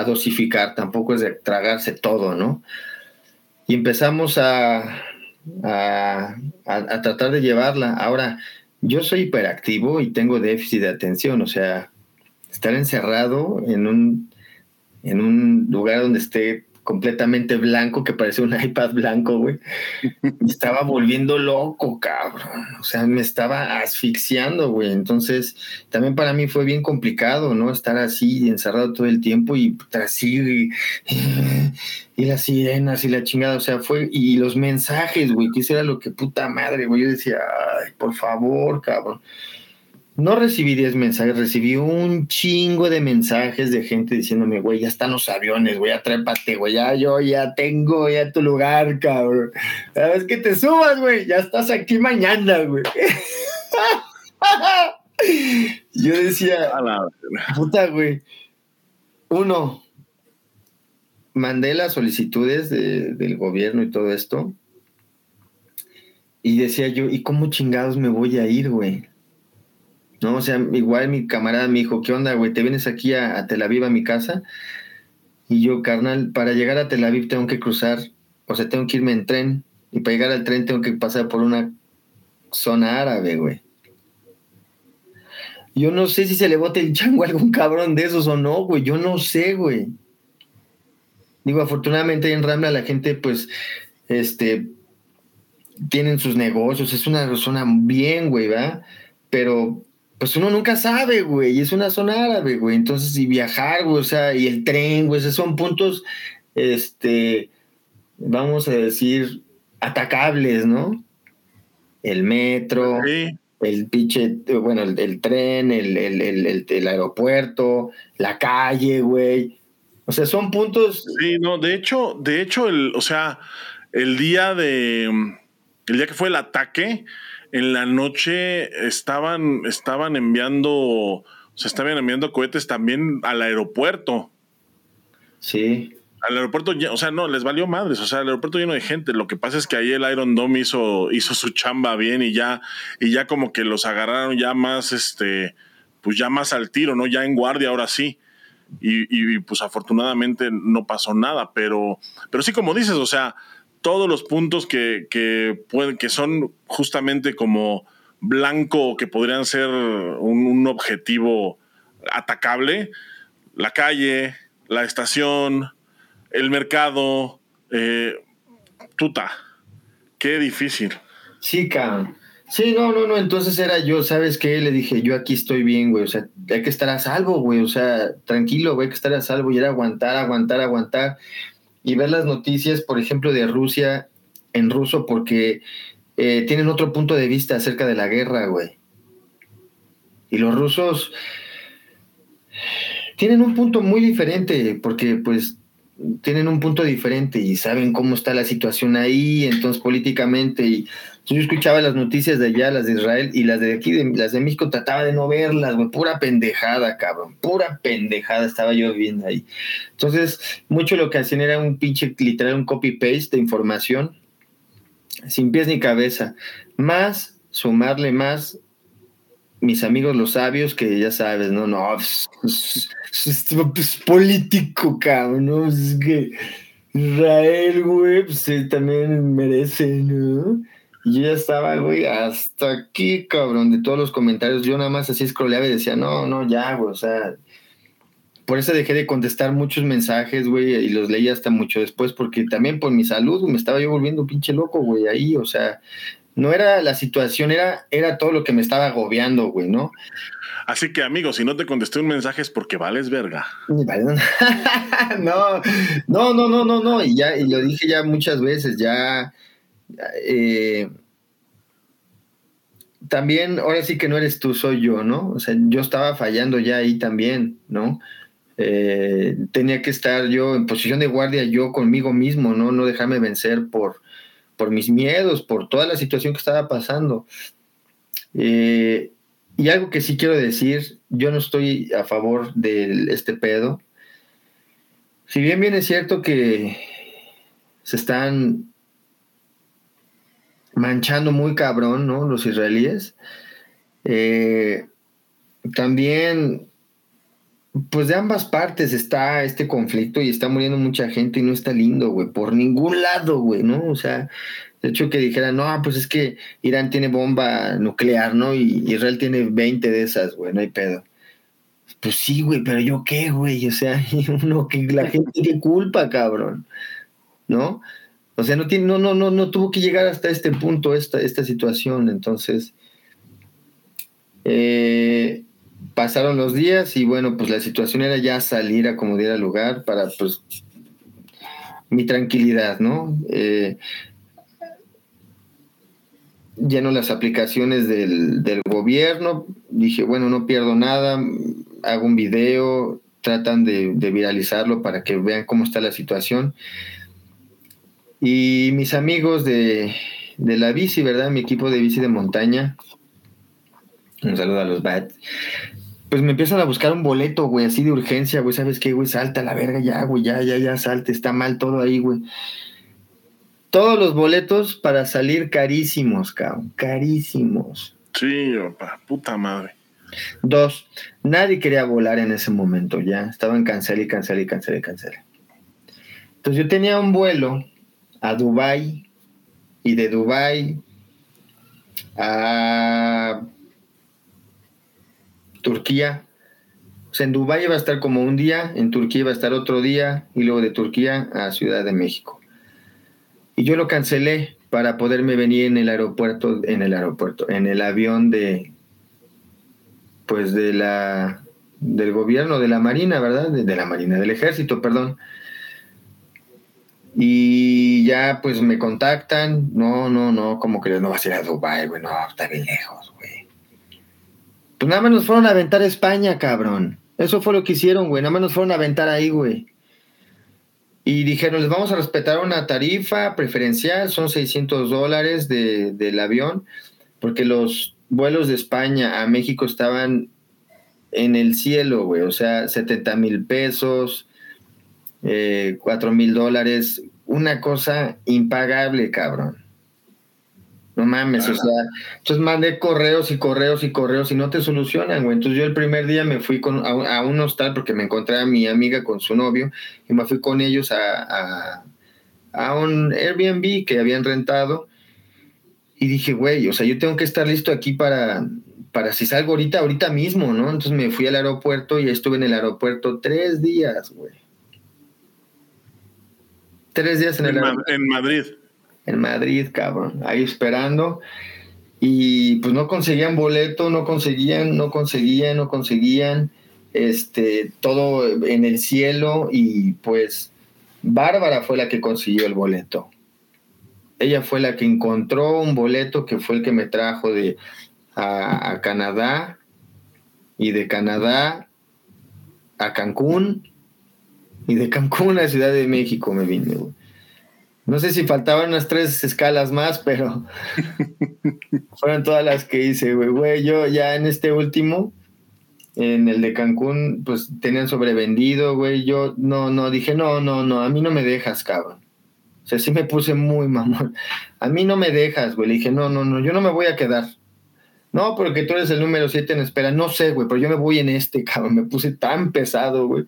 dosificar, tampoco es de tragarse todo, ¿no? Y empezamos a, a, tratar de llevarla. Ahora, yo soy hiperactivo y tengo déficit de atención, o sea, estar encerrado en un, en un lugar donde esté completamente blanco, que parece un iPad blanco, güey. Me estaba volviendo loco, cabrón. O sea, me estaba asfixiando, güey. Entonces, también para mí fue bien complicado, ¿no? Estar así, encerrado todo el tiempo y así, y, las sirenas y la chingada. O sea, fue, y los mensajes, güey, que eso era lo que puta madre, güey. Yo decía, ay, por favor, cabrón. No recibí 10 mensajes, recibí un chingo de mensajes de gente diciéndome, güey, ya están los aviones, güey, atrépate, güey, ya yo ya tengo ya tu lugar, cabrón. Sabes que te subas, güey, ya estás aquí mañana, güey. yo decía, puta, güey. Uno, mandé las solicitudes del gobierno y todo esto. Y decía yo, ¿y cómo chingados me voy a ir, güey? ¿No? O sea, igual mi camarada me dijo, ¿qué onda, güey? ¿Te vienes aquí a, Tel Aviv a mi casa? Y yo, carnal, para llegar a Tel Aviv tengo que cruzar, o sea, tengo que irme en tren. Y para llegar al tren tengo que pasar por una zona árabe, güey. Yo no sé si se le bote el chango a algún cabrón de esos o no, güey. Yo no sé, güey. Digo, afortunadamente en Ramla la gente, pues, este, tienen sus negocios. Es una zona bien, güey, ¿va? Pero pues uno nunca sabe, güey, y es una zona árabe, güey, entonces, y viajar, güey, o sea, y el tren, güey, esos son puntos, este, vamos a decir, atacables, ¿no? El metro, el pinche, bueno, el, tren, el, el, aeropuerto, la calle, güey. O sea, son puntos. Sí, no, de hecho, de hecho, el, o sea, el día de, el día que fue el ataque, en la noche estaban, estaban enviando, se estaban enviando cohetes también al aeropuerto. Sí. Al aeropuerto, o sea, no, les valió madres, o sea, el aeropuerto lleno de gente. Lo que pasa es que ahí el Iron Dome hizo, hizo su chamba bien y ya, y ya como que los agarraron ya más, este, pues ya más al tiro, ¿no? Ya en guardia, ahora sí. Y, y pues afortunadamente no pasó nada, pero, pero sí, como dices, o sea, todos los puntos que, que, pueden, que son justamente como blanco, que podrían ser un, objetivo atacable, la calle, la estación, el mercado, eh, tuta. Qué difícil. Sí, cabrón. Sí, no, no, no, entonces era yo, ¿sabes qué? Le dije, yo aquí estoy bien, güey, o sea, hay que estar a salvo, güey, o sea, tranquilo, güey, hay que estar a salvo y era aguantar, aguantar, aguantar y ver las noticias, por ejemplo, de Rusia en ruso, porque eh, tienen otro punto de vista acerca de la guerra, güey. Y los rusos tienen un punto muy diferente, porque pues tienen un punto diferente y saben cómo está la situación ahí, entonces políticamente, y yo escuchaba las noticias de allá, las de Israel, y las de aquí, las de México, trataba de no verlas, güey, pura pendejada, cabrón, pura pendejada estaba yo viendo ahí. Entonces, mucho lo que hacían era un pinche, literal, un copy-paste de información, sin pies ni cabeza, más, sumarle más mis amigos los sabios, que ya sabes, no, no, es, político, cabrón, ¿no? Es que Israel, güey, pues también merece, ¿no? Yo ya estaba, güey, hasta aquí, cabrón, de todos los comentarios. Yo nada más así scrolleaba y decía, no, no, ya, güey, o sea. Por eso dejé de contestar muchos mensajes, güey, y los leí hasta mucho después, porque también por mi salud me estaba yo volviendo pinche loco, güey, ahí, o sea, no era la situación, era, era todo lo que me estaba agobiando, güey, ¿no? Así que, amigo, si no te contesté un mensaje es porque vales verga. no, no, no, no, no, no. Y ya, y lo dije ya muchas veces, ya. Eh, también, ahora sí que no eres tú, soy yo, ¿no? O sea, yo estaba fallando ya ahí también, ¿no? Eh, tenía que estar yo en posición de guardia, yo conmigo mismo, ¿no? No dejarme vencer por, por mis miedos, por toda la situación que estaba pasando. Eh, y algo que sí quiero decir, yo no estoy a favor de este pedo. Si bien bien es cierto que se están manchando muy cabrón, ¿no? Los israelíes. Eh, también, pues de ambas partes está este conflicto y está muriendo mucha gente y no está lindo, güey, por ningún lado, güey, ¿no? O sea, de hecho, que dijeran, no, pues es que Irán tiene bomba nuclear, ¿no? Y Israel tiene 20 de esas, güey, no hay pedo. Pues sí, güey, pero yo qué, güey, o sea, uno que la gente tiene culpa, cabrón, ¿no? O sea, no, tiene, no, no, no, no tuvo que llegar hasta este punto, esta, esta situación. Entonces, eh, pasaron los días y bueno, pues la situación era ya salir a como diera lugar para pues mi tranquilidad, ¿no? Eh, lleno las aplicaciones del, del, gobierno, dije, bueno, no pierdo nada, hago un video, tratan de, de, viralizarlo para que vean cómo está la situación. Y mis amigos de, de la bici, ¿verdad? Mi equipo de bici de montaña, un saludo a los Bats, pues me empiezan a buscar un boleto, güey, así de urgencia, güey, ¿sabes qué, güey? Salta la verga ya, güey, ya, ya, ya, salte, está mal todo ahí, güey. Todos los boletos para salir carísimos, cabrón. Carísimos. Sí, opa, puta madre. Dos, nadie quería volar en ese momento ya. Estaban cancel y cancel y cancel y cancel. Entonces yo tenía un vuelo a Dubai y de Dubai a Turquía. O sea, en Dubái iba a estar como un día, en Turquía iba a estar otro día y luego de Turquía a Ciudad de México. Y yo lo cancelé para poderme venir en el aeropuerto, en el aeropuerto, en el avión de, pues de la, del gobierno, de la Marina, ¿verdad? De, la Marina, del Ejército, perdón. Y ya pues me contactan, no, no, no, como que no vas a ir a Dubái, güey, no, está bien lejos, güey. Pues nada más nos fueron a aventar a España, cabrón. Eso fue lo que hicieron, güey, nada más nos fueron a aventar ahí, güey. Y dijeron, les vamos a respetar una tarifa preferencial, son 600 dólares de, del avión, porque los vuelos de España a México estaban en el cielo, güey, o sea, 70 mil pesos, eh, 4 mil dólares, una cosa impagable, cabrón. No mames, o sea, entonces mandé correos y correos y correos y no te solucionan, güey. Entonces yo el primer día me fui con, a, un hostal porque me encontré a mi amiga con su novio y me fui con ellos a, a, un Airbnb que habían rentado y dije, güey, o sea, yo tengo que estar listo aquí para, para si salgo ahorita, ahorita mismo, ¿no? Entonces me fui al aeropuerto y estuve en el aeropuerto tres días, güey. Tres días en, el. En Madrid en Madrid, cabrón, ahí esperando. y pues no conseguían boleto, no conseguían, no conseguían, no conseguían, este, todo en el cielo y pues Bárbara fue la que consiguió el boleto. Ella fue la que encontró un boleto que fue el que me trajo de a, Canadá y de Canadá a Cancún y de Cancún a Ciudad de México me vine, no sé si faltaban unas tres escalas más, pero fueron todas las que hice, güey. Güey, yo ya en este último, en el de Cancún, pues tenían sobrevendido, güey. Yo no, no, dije, no, no, no, a mí no me dejas, cabrón. O sea, sí me puse muy mamón. A mí no me dejas, güey. Le dije, no, no, no, yo no me voy a quedar. No, porque tú eres el número siete en espera. No sé, güey, pero yo me voy en este, cabrón. Me puse tan pesado, güey.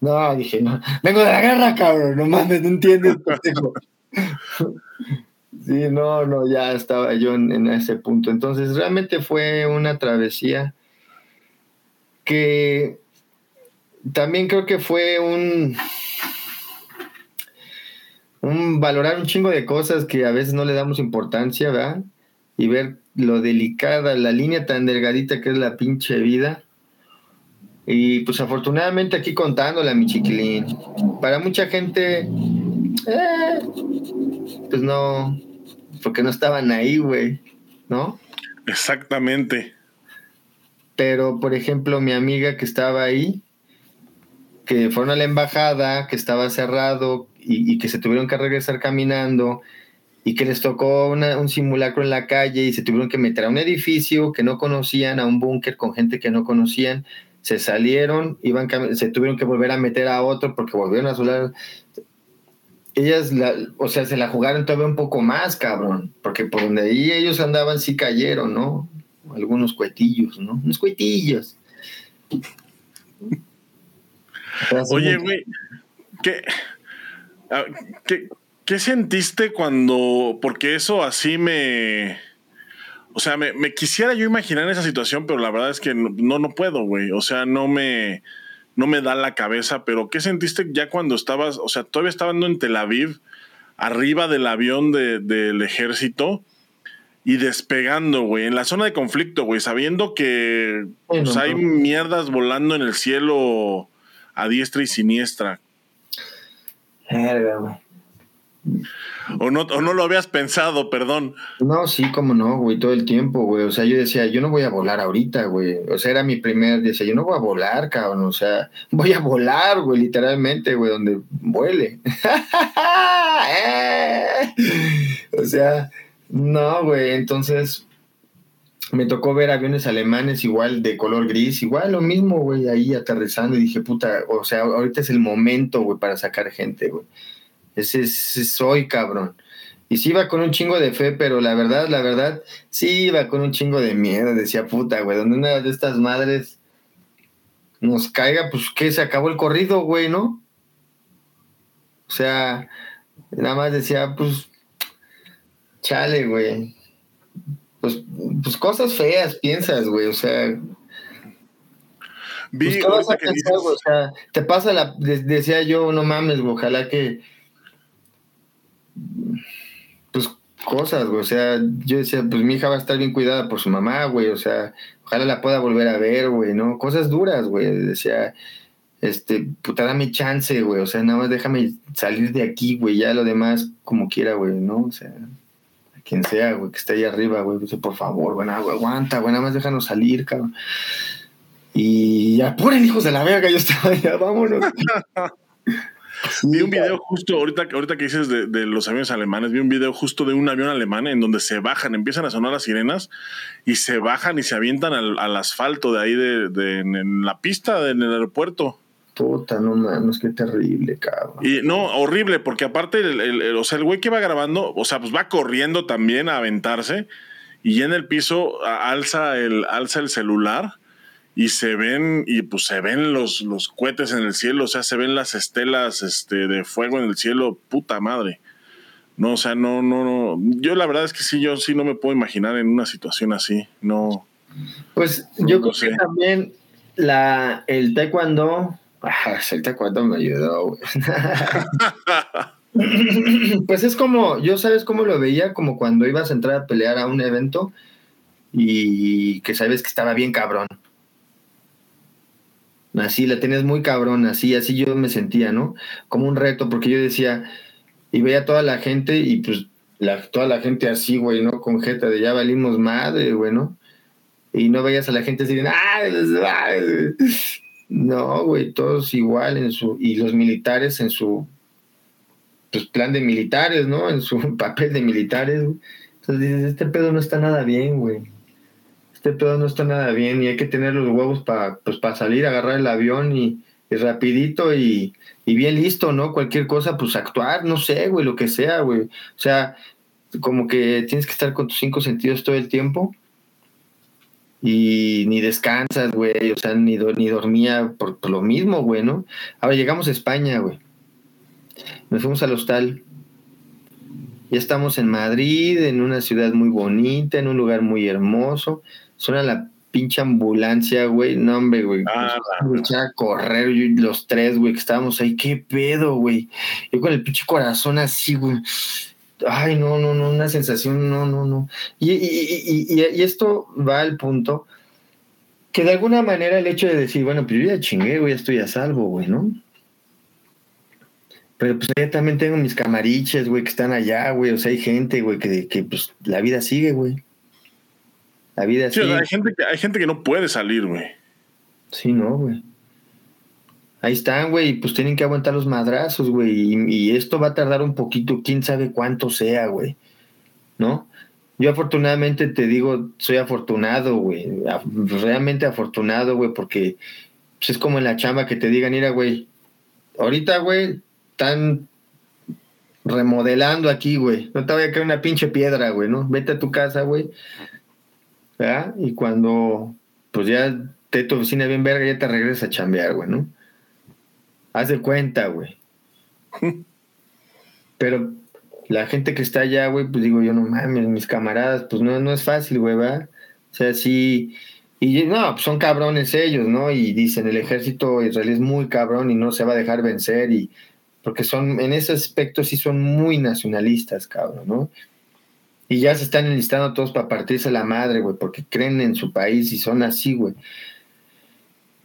No, dije, no. Vengo de la guerra, cabrón. No mames, no entiendes. sí, no, no, ya estaba yo en, ese punto. Entonces, realmente fue una travesía que también creo que fue un, un valorar un chingo de cosas que a veces no le damos importancia, ¿verdad? Y ver lo delicada, la línea tan delgadita que es la pinche vida y pues afortunadamente aquí contándole a mi chiquilín. Para mucha gente, eh, pues no, porque no estaban ahí, güey, ¿no? Exactamente. Pero, por ejemplo, mi amiga que estaba ahí, que fueron a la embajada, que estaba cerrado y, que se tuvieron que regresar caminando y que les tocó un simulacro en la calle y se tuvieron que meter a un edificio que no conocían, a un búnker con gente que no conocían se salieron, iban se tuvieron que volver a meter a otro porque volvieron a solar. Ellas, o sea, se la jugaron todavía un poco más, cabrón, porque por donde ahí ellos andaban sí cayeron, ¿no? Algunos cuetillos, ¿no? Unos cuetillos. Oye, güey, ¿qué, ¿qué, ¿qué sentiste cuando, porque eso así me o sea, me, quisiera yo imaginar esa situación, pero la verdad es que no, no puedo, güey. O sea, no me, no me da la cabeza. Pero, ¿qué sentiste ya cuando estabas, o sea, todavía estando en Tel Aviv, arriba del avión del ejército y despegando, güey, en la zona de conflicto, güey, sabiendo que pues, hay mierdas volando en el cielo a diestra y siniestra? güey. O no, o no lo habías pensado, perdón. No, sí, como no, güey, todo el tiempo, güey. O sea, yo decía, yo no voy a volar ahorita, güey. O sea, era mi primer, decía, yo no voy a volar, cabrón. O sea, voy a volar, güey, literalmente, güey, donde vuele. o sea, no, güey. Entonces, me tocó ver aviones alemanes igual de color gris, igual lo mismo, güey, ahí aterrizando y dije, puta, o sea, ahorita es el momento, güey, para sacar gente, güey. Ese, soy, cabrón. Y sí iba con un chingo de fe, pero la verdad, la verdad, sí iba con un chingo de miedo. Decía, puta, güey, donde una de estas madres nos caiga, pues que se acabó el corrido, güey, ¿no? O sea, nada más decía, pues, chale, güey. Pues, pues cosas feas piensas, güey, o sea. Pues, ¿qué vas a pensar, O sea, te pasa la. Decía yo, no mames, güey, ojalá que pues cosas, güey. O sea, yo decía, pues mi hija va a estar bien cuidada por su mamá, güey. O sea, ojalá la pueda volver a ver, güey, ¿no? Cosas duras, güey. Decía, este, puta, dame chance, güey. O sea, nada más déjame salir de aquí, güey. Ya lo demás, como quiera, güey, ¿no? O sea, a quien sea, güey, que esté ahí arriba, güey. Dice, por favor, güey, aguanta, güey, nada más déjanos salir, cabrón. Y apuren, hijos de la verga, yo estaba allá, vámonos. vi un video justo, ahorita, ahorita que dices de, los aviones alemanes, vi un video justo de un avión alemán en donde se bajan, empiezan a sonar las sirenas y se bajan y se avientan al, asfalto de ahí, de, en, la pista, en el aeropuerto. Puta, no mames, qué terrible, cabrón. Y no, horrible, porque aparte, el, o sea, el güey que va grabando, o sea, pues va corriendo también a aventarse y ya en el piso alza el, alza el celular y se ven, y pues se ven los, los cohetes en el cielo, o sea, se ven las estelas este, de fuego en el cielo, puta madre. No, o sea, no, no, no. Yo la verdad es que sí, yo sí no me puedo imaginar en una situación así. No. Pues yo creo que también la, el taekwondo, ah, el taekwondo me ayudó, pues es como, yo sabes cómo lo veía, como cuando ibas a entrar a pelear a un evento y que sabes que estaba bien cabrón. Así la tenías muy cabrón, así, así yo me sentía, ¿no? Como un reto, porque yo decía, y veía a toda la gente y pues la, toda la gente así, güey, ¿no? Con jeta de ya valimos madre, güey, ¿no? Y no veías a la gente así, ¡ah! No, güey, todos igual en su, y los militares en su pues, plan de militares, ¿no? En su papel de militares. Entonces dices, este pedo no está nada bien, güey. Este pedo no está nada bien y hay que tener los huevos para pues, salir, agarrar el avión y, rapidito y, y, bien listo, ¿no? Cualquier cosa, pues actuar, no sé, güey, lo que sea, güey. O sea, como que tienes que estar con tus cinco sentidos todo el tiempo y ni descansas, güey, o sea, ni, ni dormía por, lo mismo, güey, ¿no? Ahora llegamos a España, güey. Nos fuimos al hostal. Ya estamos en Madrid, en una ciudad muy bonita, en un lugar muy hermoso. Suena la pinche ambulancia, güey. No, hombre, güey. Ah, a correr los tres, güey, que estábamos ahí. ¿Qué pedo, güey? Yo con el pinche corazón así, güey. Ay, no, no, no, una sensación, no, no, no. Y, y, esto va al punto que de alguna manera el hecho de decir, bueno, pues yo ya chingué, güey, ya estoy a salvo, güey, ¿no? Pero pues ya también tengo mis camariches, güey, que están allá, güey. O sea, hay gente, güey, que, que pues la vida sigue, güey. La vida sigue. hay gente, que, hay gente que no puede salir, güey. Sí, no, güey. Ahí están, güey, pues tienen que aguantar los madrazos, güey. Y, esto va a tardar un poquito, quién sabe cuánto sea, güey. ¿No? Yo afortunadamente te digo, soy afortunado, güey. Realmente afortunado, güey, porque pues, es como en la chamba que te digan, mira, güey, ahorita, güey, están remodelando aquí, güey. No te voy a caer una pinche piedra, güey, ¿no? Vete a tu casa, güey. ¿Verdad? Y cuando, pues ya te tu oficina bien verga, ya te regresas a chambear, güey, ¿no? Haz de cuenta, güey. Pero la gente que está allá, güey, pues digo yo, no mames, mis camaradas, pues no, no es fácil, güey, ¿va? O sea, sí. Y no, pues son cabrones ellos, ¿no? Y dicen, el ejército israelí es muy cabrón y no se va a dejar vencer. y Porque son, en ese aspecto sí son muy nacionalistas, cabrón, ¿no? Y ya se están enlistando todos para partirse la madre, güey, porque creen en su país y son así, güey.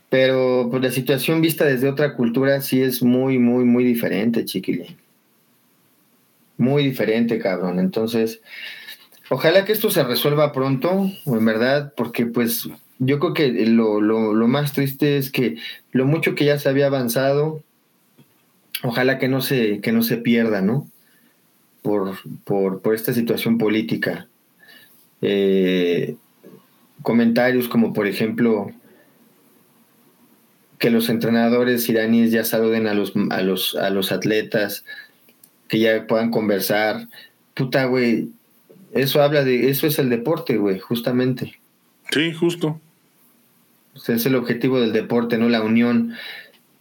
Pero pues la situación vista desde otra cultura sí es muy, muy, muy diferente, chiquilín. Muy diferente, cabrón. Entonces, ojalá que esto se resuelva pronto, en verdad, porque pues yo creo que lo, lo, más triste es que lo mucho que ya se había avanzado, ojalá que no se, que no se pierda, ¿no? Por, por, por esta situación política. Eh, comentarios como por ejemplo que los entrenadores iraníes ya saluden a los, a los, a los atletas, que ya puedan conversar. Puta, güey, eso habla de, eso es el deporte, güey, justamente. Sí, justo. es el objetivo del deporte, ¿no? La unión.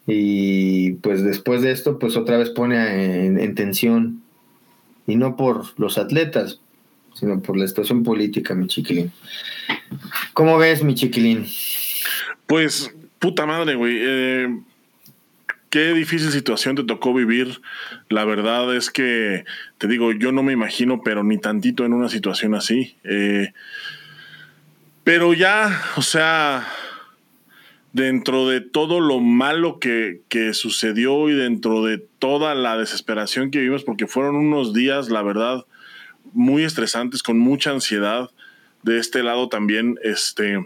Y pues después de esto, pues otra vez pone en, tensión. Y no por los atletas, sino por la situación política, mi chiquilín. ¿Cómo ves, mi chiquilín? Pues Puta madre, güey. Eh, qué difícil situación te tocó vivir. La verdad es que, te digo, yo no me imagino, pero ni tantito en una situación así. Eh, pero ya, o sea, dentro de todo lo malo que, que, sucedió y dentro de toda la desesperación que vivimos, porque fueron unos días, la verdad, muy estresantes, con mucha ansiedad. De este lado también, este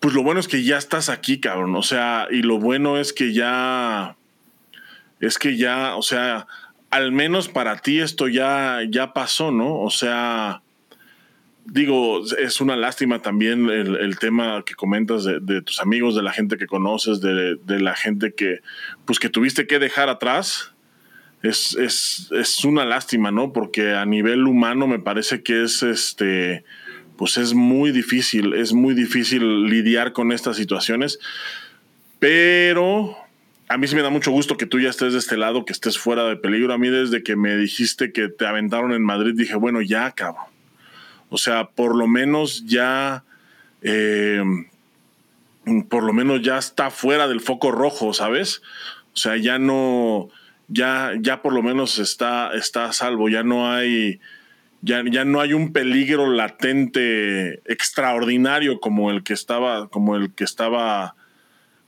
pues lo bueno es que ya estás aquí, cabrón. O sea, y lo bueno es que ya. Es que ya, o sea, al menos para ti esto ya, ya pasó, ¿no? O sea, digo, es una lástima también el, tema que comentas de, tus amigos, de la gente que conoces, de, la gente que, pues que tuviste que dejar atrás. Es, es, es una lástima, ¿no? Porque a nivel humano me parece que es este pues es muy difícil, es muy difícil lidiar con estas situaciones, pero a mí sí me da mucho gusto que tú ya estés de este lado, que estés fuera de peligro. A mí desde que me dijiste que te aventaron en Madrid, dije, bueno, ya, cabrón. O sea, por lo menos ya, eh, por lo menos ya está fuera del foco rojo, ¿sabes? O sea, ya no, ya, ya por lo menos está, está a salvo, ya no hay ya, ya no hay un peligro latente extraordinario como el que estaba, como el que estaba,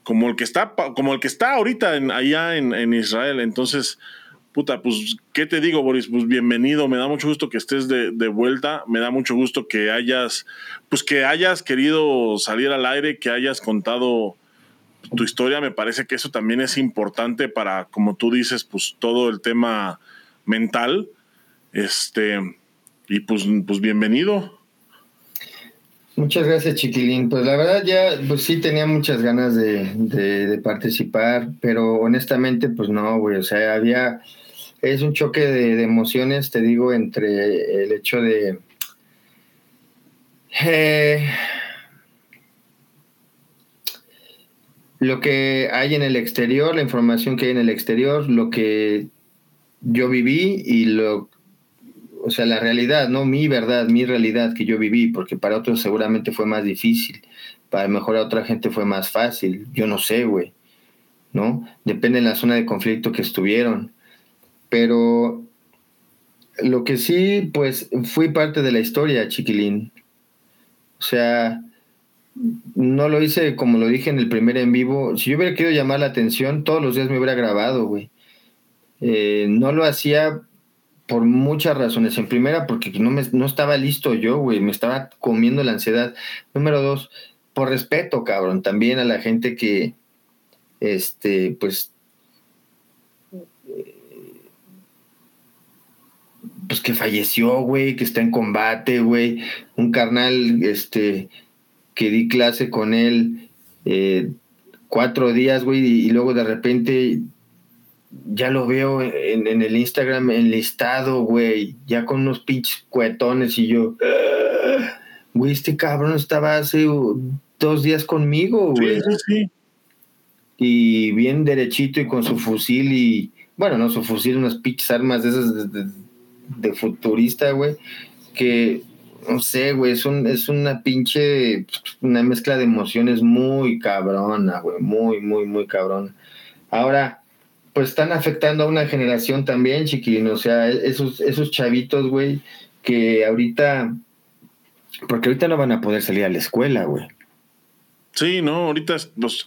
como el que está, como el que está ahorita en, allá en, en Israel. Entonces, puta, pues, ¿qué te digo, Boris? Pues bienvenido, me da mucho gusto que estés de, vuelta, me da mucho gusto que hayas, pues que hayas querido salir al aire, que hayas contado tu historia, me parece que eso también es importante para, como tú dices, pues todo el tema mental, este, y pues, pues bienvenido. Muchas gracias, Chiquilín. Pues la verdad ya, pues sí tenía muchas ganas de, de participar, pero honestamente, pues no, güey, o sea, había es un choque de, emociones, te digo, entre el hecho de... Eh, lo que hay en el exterior, la información que hay en el exterior, lo que yo viví y lo, o sea, la realidad, no mi verdad, mi realidad que yo viví, porque para otros seguramente fue más difícil, para mejor a otra gente fue más fácil, yo no sé, güey, ¿no? Depende de la zona de conflicto que estuvieron. Pero lo que sí, pues fui parte de la historia, chiquilín. O sea, no lo hice como lo dije en el primer en vivo. Si yo hubiera querido llamar la atención, todos los días me hubiera grabado, güey. Eh, no lo hacía por muchas razones. En primera, porque no, me, no estaba listo yo, güey. Me estaba comiendo la ansiedad. Número dos, por respeto, cabrón, también a la gente que, este, pues, pues que falleció, güey, que está en combate, güey. Un carnal, este, que di clase con él eh, cuatro días, güey, y, y, luego de repente ya lo veo en, en el Instagram enlistado, güey, ya con unos pinches cuetones y yo, ah, güey, este cabrón estaba hace dos días conmigo, güey. Sí, sí, sí. Y bien derechito y con su fusil y, bueno, no su fusil, unas pinches armas de esas de, de, de futurista, güey, que no sé, güey, es, un, es una pinche, una mezcla de emociones muy cabrona, güey, muy, muy, muy cabrona. Ahora, pues están afectando a una generación también, chiquilín, o sea, esos, esos chavitos, güey, que ahorita, porque ahorita no van a poder salir a la escuela, güey. Sí, no, ahorita pues,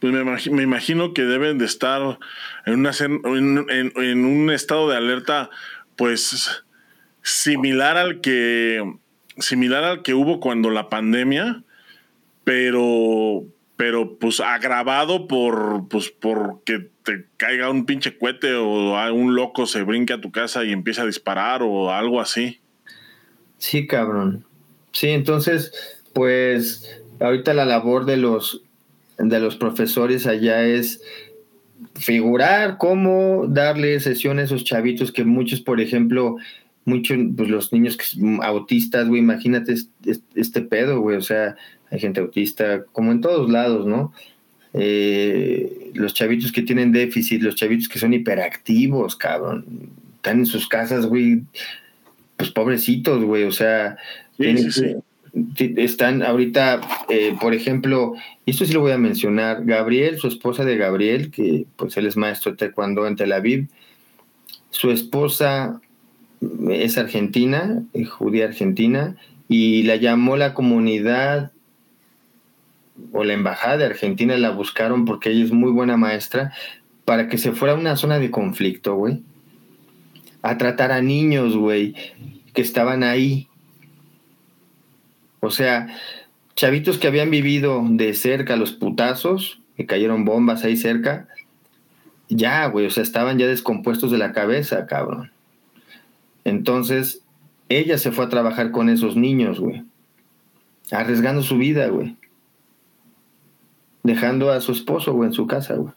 pues me, imagino, me, imagino, que deben de estar en, una, en, en un estado de alerta, pues similar al que similar al que hubo cuando la pandemia, pero pero pues agravado por pues porque te caiga un pinche cohete o un loco se brinque a tu casa y empieza a disparar o algo así. Sí, cabrón. Sí, entonces, pues ahorita la labor de los de los profesores allá es figurar cómo darle sesión a esos chavitos que muchos, por ejemplo, muchos, pues los niños que, autistas, güey, imagínate este, este pedo, güey, o sea, hay gente autista, como en todos lados, ¿no? Eh, los chavitos que tienen déficit, los chavitos que son hiperactivos, cabrón, están en sus casas, güey, pues pobrecitos, güey, o sea, sí, sí, sí. Están ahorita, eh, por ejemplo, esto sí lo voy a mencionar, Gabriel, su esposa de Gabriel, que pues él es maestro de taekwondo en Tel Aviv, su esposa es argentina, judía argentina, y la llamó la comunidad o la embajada de Argentina, la buscaron porque ella es muy buena maestra, para que se fuera a una zona de conflicto, güey. A tratar a niños, güey, que estaban ahí. O sea, chavitos que habían vivido de cerca los putazos, que cayeron bombas ahí cerca, ya, güey, o sea, estaban ya descompuestos de la cabeza, cabrón. Entonces, ella se fue a trabajar con esos niños, güey. Arriesgando su vida, güey. Dejando a su esposo, güey, en su casa, güey.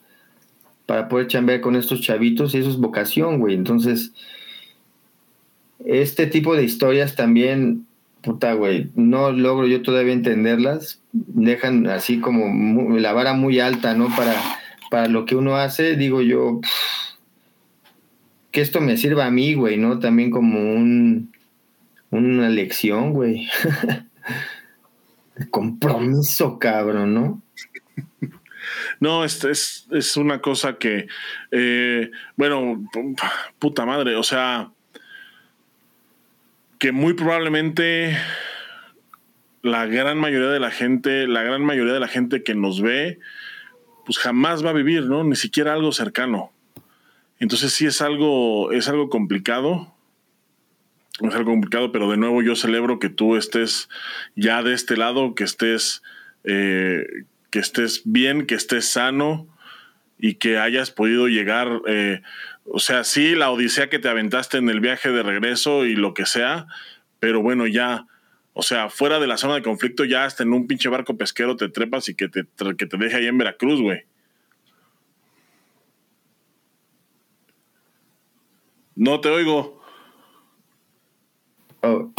Para poder chambear con estos chavitos y eso es vocación, güey. Entonces, este tipo de historias también, puta, güey, no logro yo todavía entenderlas. Dejan así como la vara muy alta, ¿no? Para, para lo que uno hace, digo yo, que esto me sirva a mí, güey, ¿no? También como un, una lección, güey. Compromiso, cabrón, ¿no? No, es, es, es una cosa que, eh, bueno, puta madre, o sea, que muy probablemente la gran mayoría de la gente, la gran mayoría de la gente que nos ve, pues jamás va a vivir, ¿no? Ni siquiera algo cercano. Entonces sí es algo, es algo complicado. Es algo complicado, pero de nuevo yo celebro que tú estés ya de este lado, que estés, eh, que estés bien, que estés sano y que hayas podido llegar. Eh, o sea, sí, la odisea que te aventaste en el viaje de regreso y lo que sea, pero bueno, ya o sea, fuera de la zona de conflicto, ya hasta en un pinche barco pesquero te trepas y que te, que te deje ahí en Veracruz, güey. No te oigo. Oh.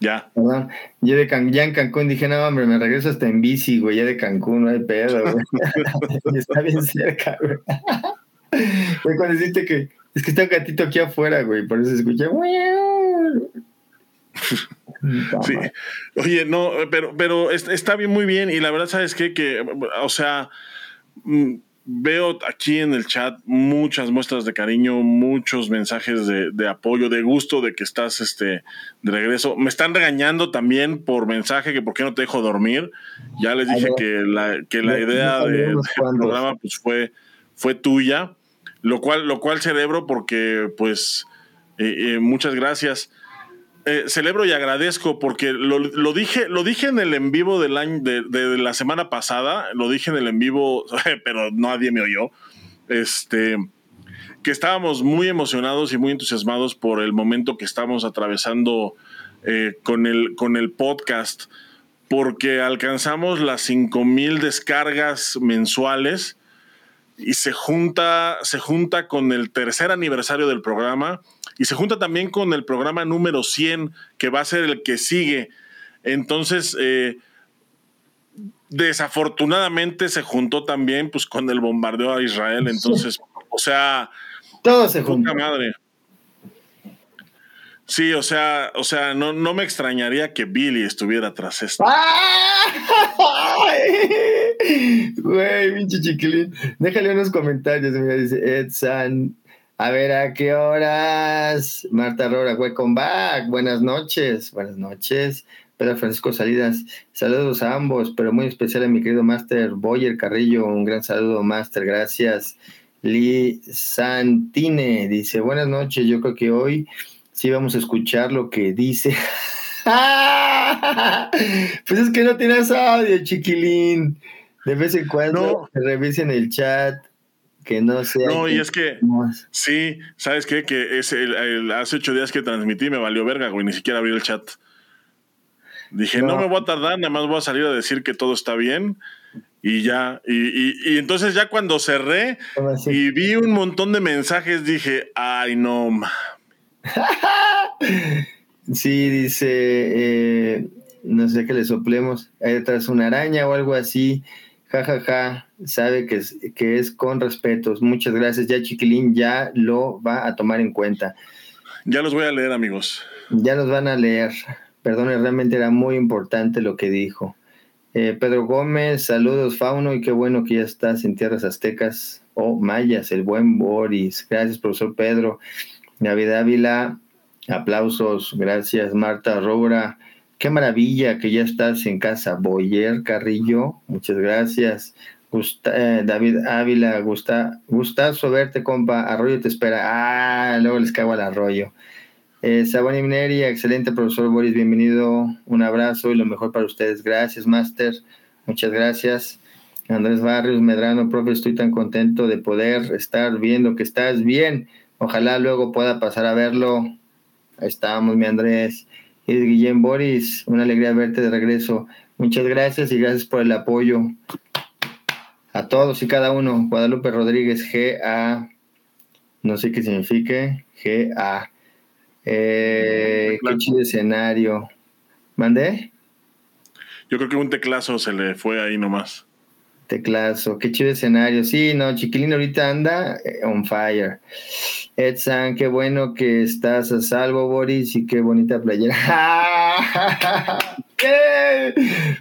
Ya. Perdón. Yo de ya en Cancún dije, no, hombre, me regreso hasta en bici, güey. Ya de Cancún, no hay pedo, güey. está bien cerca, güey. Cuando dijiste que es que está un gatito aquí afuera, güey. Por eso escuché. Sí. Oye, no, pero, pero está bien, muy bien. Y la verdad, ¿sabes qué? Que, o sea, mm, veo aquí en el chat muchas muestras de cariño, muchos mensajes de, apoyo, de gusto de que estás este, de regreso. Me están regañando también por mensaje que por qué no te dejo dormir. Ya les dije que la, que la idea del programa pues, fue, fue tuya, lo cual, lo cual celebro porque pues eh, eh, muchas gracias. Eh, celebro y agradezco porque lo, dije, lo dije en el en vivo del año, de, la semana pasada, lo dije en el en vivo, pero nadie me oyó. Este, que estábamos muy emocionados y muy entusiasmados por el momento que estamos atravesando eh, con, el, con el podcast, porque alcanzamos las 5000 descargas mensuales y se junta, se junta con el tercer aniversario del programa y se junta también con el programa número 100, que va a ser el que sigue. Entonces, eh, desafortunadamente se juntó también pues, con el bombardeo a Israel. Entonces, o sea... Todo se juntó. madre. Sí, o sea, o sea, no, no me extrañaría que Billy estuviera tras esto. Güey, pinche chiquilín. Déjale unos comentarios. Mira, dice Ed San. A ver, ¿a qué horas? Marta Rora, welcome back. Buenas noches, buenas noches. Pedro Francisco Salidas, saludos a ambos, pero muy especial a mi querido Master Boyer Carrillo. Un gran saludo, Master, gracias. Lee Santine dice: Buenas noches, yo creo que hoy sí vamos a escuchar lo que dice. pues es que no tienes audio, chiquilín. De vez en cuando revisen el chat que no sea. No, y es que sí, ¿sabes qué? Que es el, hace ocho días que transmití me valió verga, güey, ni siquiera abrí el chat. Dije, no. me voy a tardar, nada más voy a salir a decir que todo está bien. Y ya, y, y, entonces ya cuando cerré y vi un montón de mensajes, dije, ay, no. sí, dice, eh, no sé qué le soplemos, hay detrás una araña o algo así. Ja, ja, ja, sabe que es, que es con respetos. Muchas gracias. Ya Chiquilín ya lo va a tomar en cuenta. Ya los voy a leer, amigos. Ya los van a leer. Perdone, realmente era muy importante lo que dijo. Eh, Pedro Gómez, saludos, Fauno, y qué bueno que ya estás en tierras aztecas o mayas, el buen Boris. Gracias, profesor Pedro. David Ávila, aplausos, gracias, Marta Roura. Qué maravilla que ya estás en casa. Boyer Carrillo, muchas gracias. Eh, David Ávila, gusta, gustazo verte, compa. Arroyo te espera. Ah, luego les cago al arroyo. Eh, Saboni Mineria, excelente profesor Boris, bienvenido. Un abrazo y lo mejor para ustedes. Gracias, Master. Muchas gracias. Andrés Barrios Medrano, profe, estoy tan contento de poder estar viendo que estás bien. Ojalá luego pueda pasar a verlo. Ahí estamos, mi Andrés. Y Guillén Boris, una alegría verte de regreso. Muchas gracias y gracias por el apoyo a todos y cada uno. Guadalupe Rodríguez, GA, no sé qué signifique, GA. Eh, qué chido escenario. ¿Mandé? Yo creo que un teclazo se le fue ahí nomás. Teclazo, qué chido escenario. Sí, no, Chiquilín ahorita anda eh, on fire. Edsan, qué bueno que estás a salvo, Boris, y qué bonita playera. ¿Qué?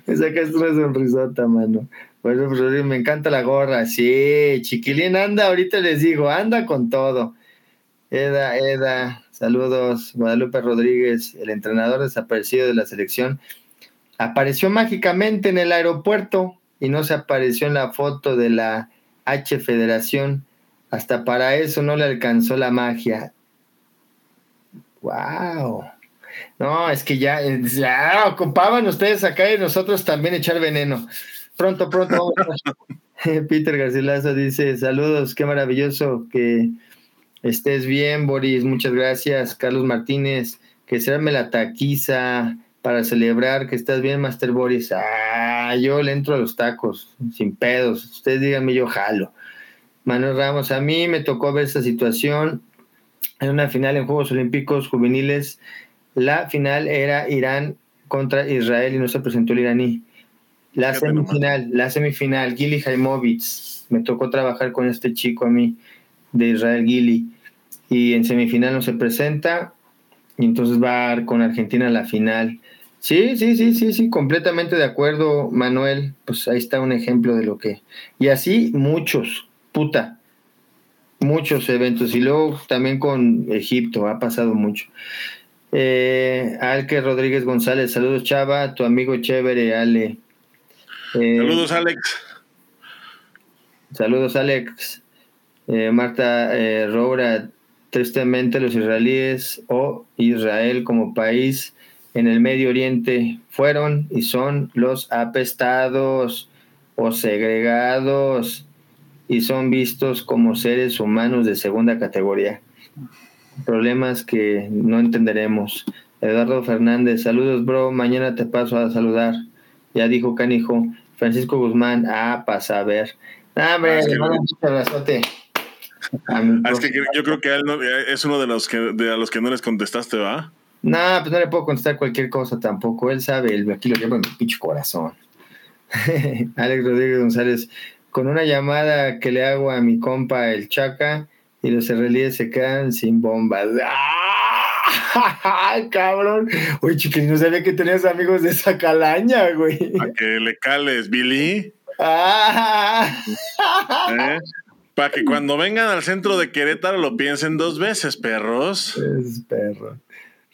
Me sacaste una sonrisota, mano. Pues, me encanta la gorra. Sí, Chiquilín anda, ahorita les digo, anda con todo. Eda, Eda, saludos. Guadalupe Rodríguez, el entrenador desaparecido de la selección, apareció mágicamente en el aeropuerto y no se apareció en la foto de la H Federación. Hasta para eso no le alcanzó la magia. ¡Wow! No, es que ya, ya ocupaban ustedes acá y nosotros también echar veneno. Pronto, pronto. Peter Garcilaso dice: Saludos, qué maravilloso que estés bien, Boris. Muchas gracias. Carlos Martínez, que se la taquiza para celebrar que estás bien, Master Boris. Ah, yo le entro a los tacos, sin pedos. Ustedes díganme, yo jalo. Manuel Ramos, a mí me tocó ver esta situación en una final en Juegos Olímpicos Juveniles. La final era Irán contra Israel y no se presentó el iraní. La semifinal, la semifinal, Gili Jaimovitz. Me tocó trabajar con este chico a mí, de Israel Gili. Y en semifinal no se presenta. Y entonces va con Argentina a la final. Sí, sí, sí, sí, sí, completamente de acuerdo, Manuel. Pues ahí está un ejemplo de lo que. Y así muchos, puta. Muchos eventos. Y luego también con Egipto, ha pasado mucho. Eh, Alque Rodríguez González, saludos Chava, tu amigo chévere, Ale. Eh, saludos, Alex. Saludos, Alex. Eh, Marta eh, Roura, tristemente los israelíes o Israel como país en el Medio Oriente fueron y son los apestados o segregados y son vistos como seres humanos de segunda categoría. Problemas que no entenderemos. Eduardo Fernández, saludos bro, mañana te paso a saludar. Ya dijo Canijo, Francisco Guzmán, ah, pasa a ver. Ah, hombre, un abrazote. Ah, es que yo creo que él es uno de los que de a los que no les contestaste, ¿va? No, pues no le puedo contestar cualquier cosa tampoco. Él sabe, él, aquí lo lleva en mi pinche corazón. Alex Rodríguez González, con una llamada que le hago a mi compa el Chaca y los israelíes se quedan sin bombas. ¡Ah! cabrón! Uy, chiquilín, no sabía que tenías amigos de esa calaña, güey. A que le cales, Billy. ¡Ah! ¿Eh? Para que cuando vengan al centro de Querétaro lo piensen dos veces, perros. Es perro.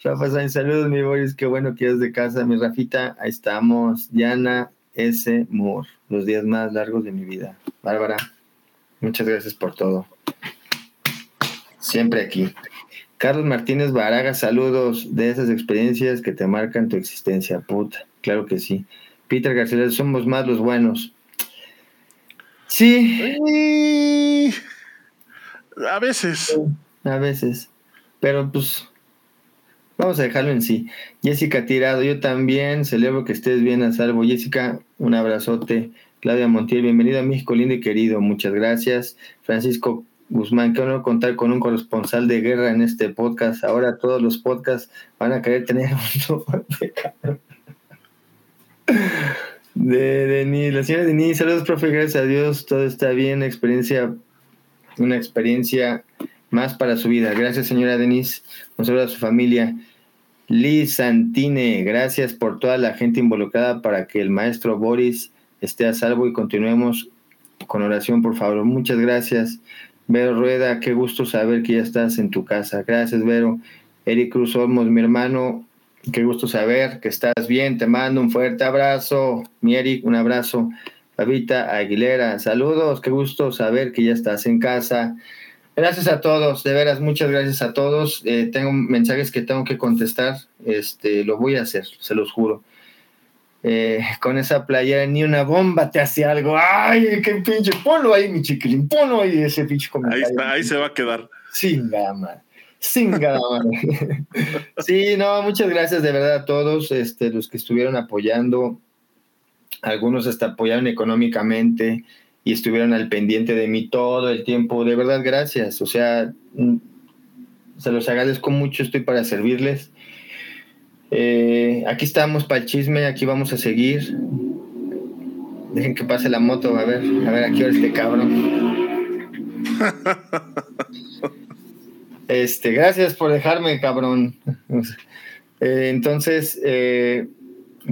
Rafa Sainz, saludos, mi Boris. Qué bueno que es de casa, mi Rafita. Ahí estamos. Diana S. Moore. Los días más largos de mi vida. Bárbara, muchas gracias por todo. Siempre aquí. Carlos Martínez Baraga, saludos de esas experiencias que te marcan tu existencia. Puta, claro que sí. Peter García, somos más los buenos. Sí. A veces. A veces. Pero pues vamos a dejarlo en sí. Jessica Tirado, yo también celebro que estés bien a salvo. Jessica, un abrazote. Claudia Montiel, bienvenido a México, lindo y querido. Muchas gracias. Francisco Guzmán, qué honor contar con un corresponsal de guerra en este podcast. Ahora todos los podcasts van a querer tener un de Denis, la señora Denis, saludos, profe, gracias a Dios, todo está bien, experiencia, una experiencia más para su vida. Gracias, señora Denis, un saludo a su familia. Liz Santine, gracias por toda la gente involucrada para que el maestro Boris esté a salvo y continuemos con oración, por favor. Muchas gracias. Vero Rueda, qué gusto saber que ya estás en tu casa. Gracias, Vero. Eric Cruz Olmos, mi hermano, Qué gusto saber que estás bien. Te mando un fuerte abrazo. Mi Eric, un abrazo. Pavita Aguilera, saludos. Qué gusto saber que ya estás en casa. Gracias a todos, de veras, muchas gracias a todos. Eh, tengo mensajes que tengo que contestar. Este, lo voy a hacer, se los juro. Eh, con esa playera ni una bomba te hace algo. Ay, qué pinche. Ponlo ahí, mi chiquilín. Ponlo ahí ese pinche comentario. Ahí está, ahí se va a quedar. Sin gama. sí, no, muchas gracias de verdad a todos este, los que estuvieron apoyando. Algunos hasta apoyaron económicamente y estuvieron al pendiente de mí todo el tiempo. De verdad, gracias. O sea, mm, se los agradezco mucho, estoy para servirles. Eh, aquí estamos para el chisme, aquí vamos a seguir. Dejen que pase la moto, a ver, a ver, aquí este cabrón. Este, gracias por dejarme, cabrón. Eh, entonces, eh,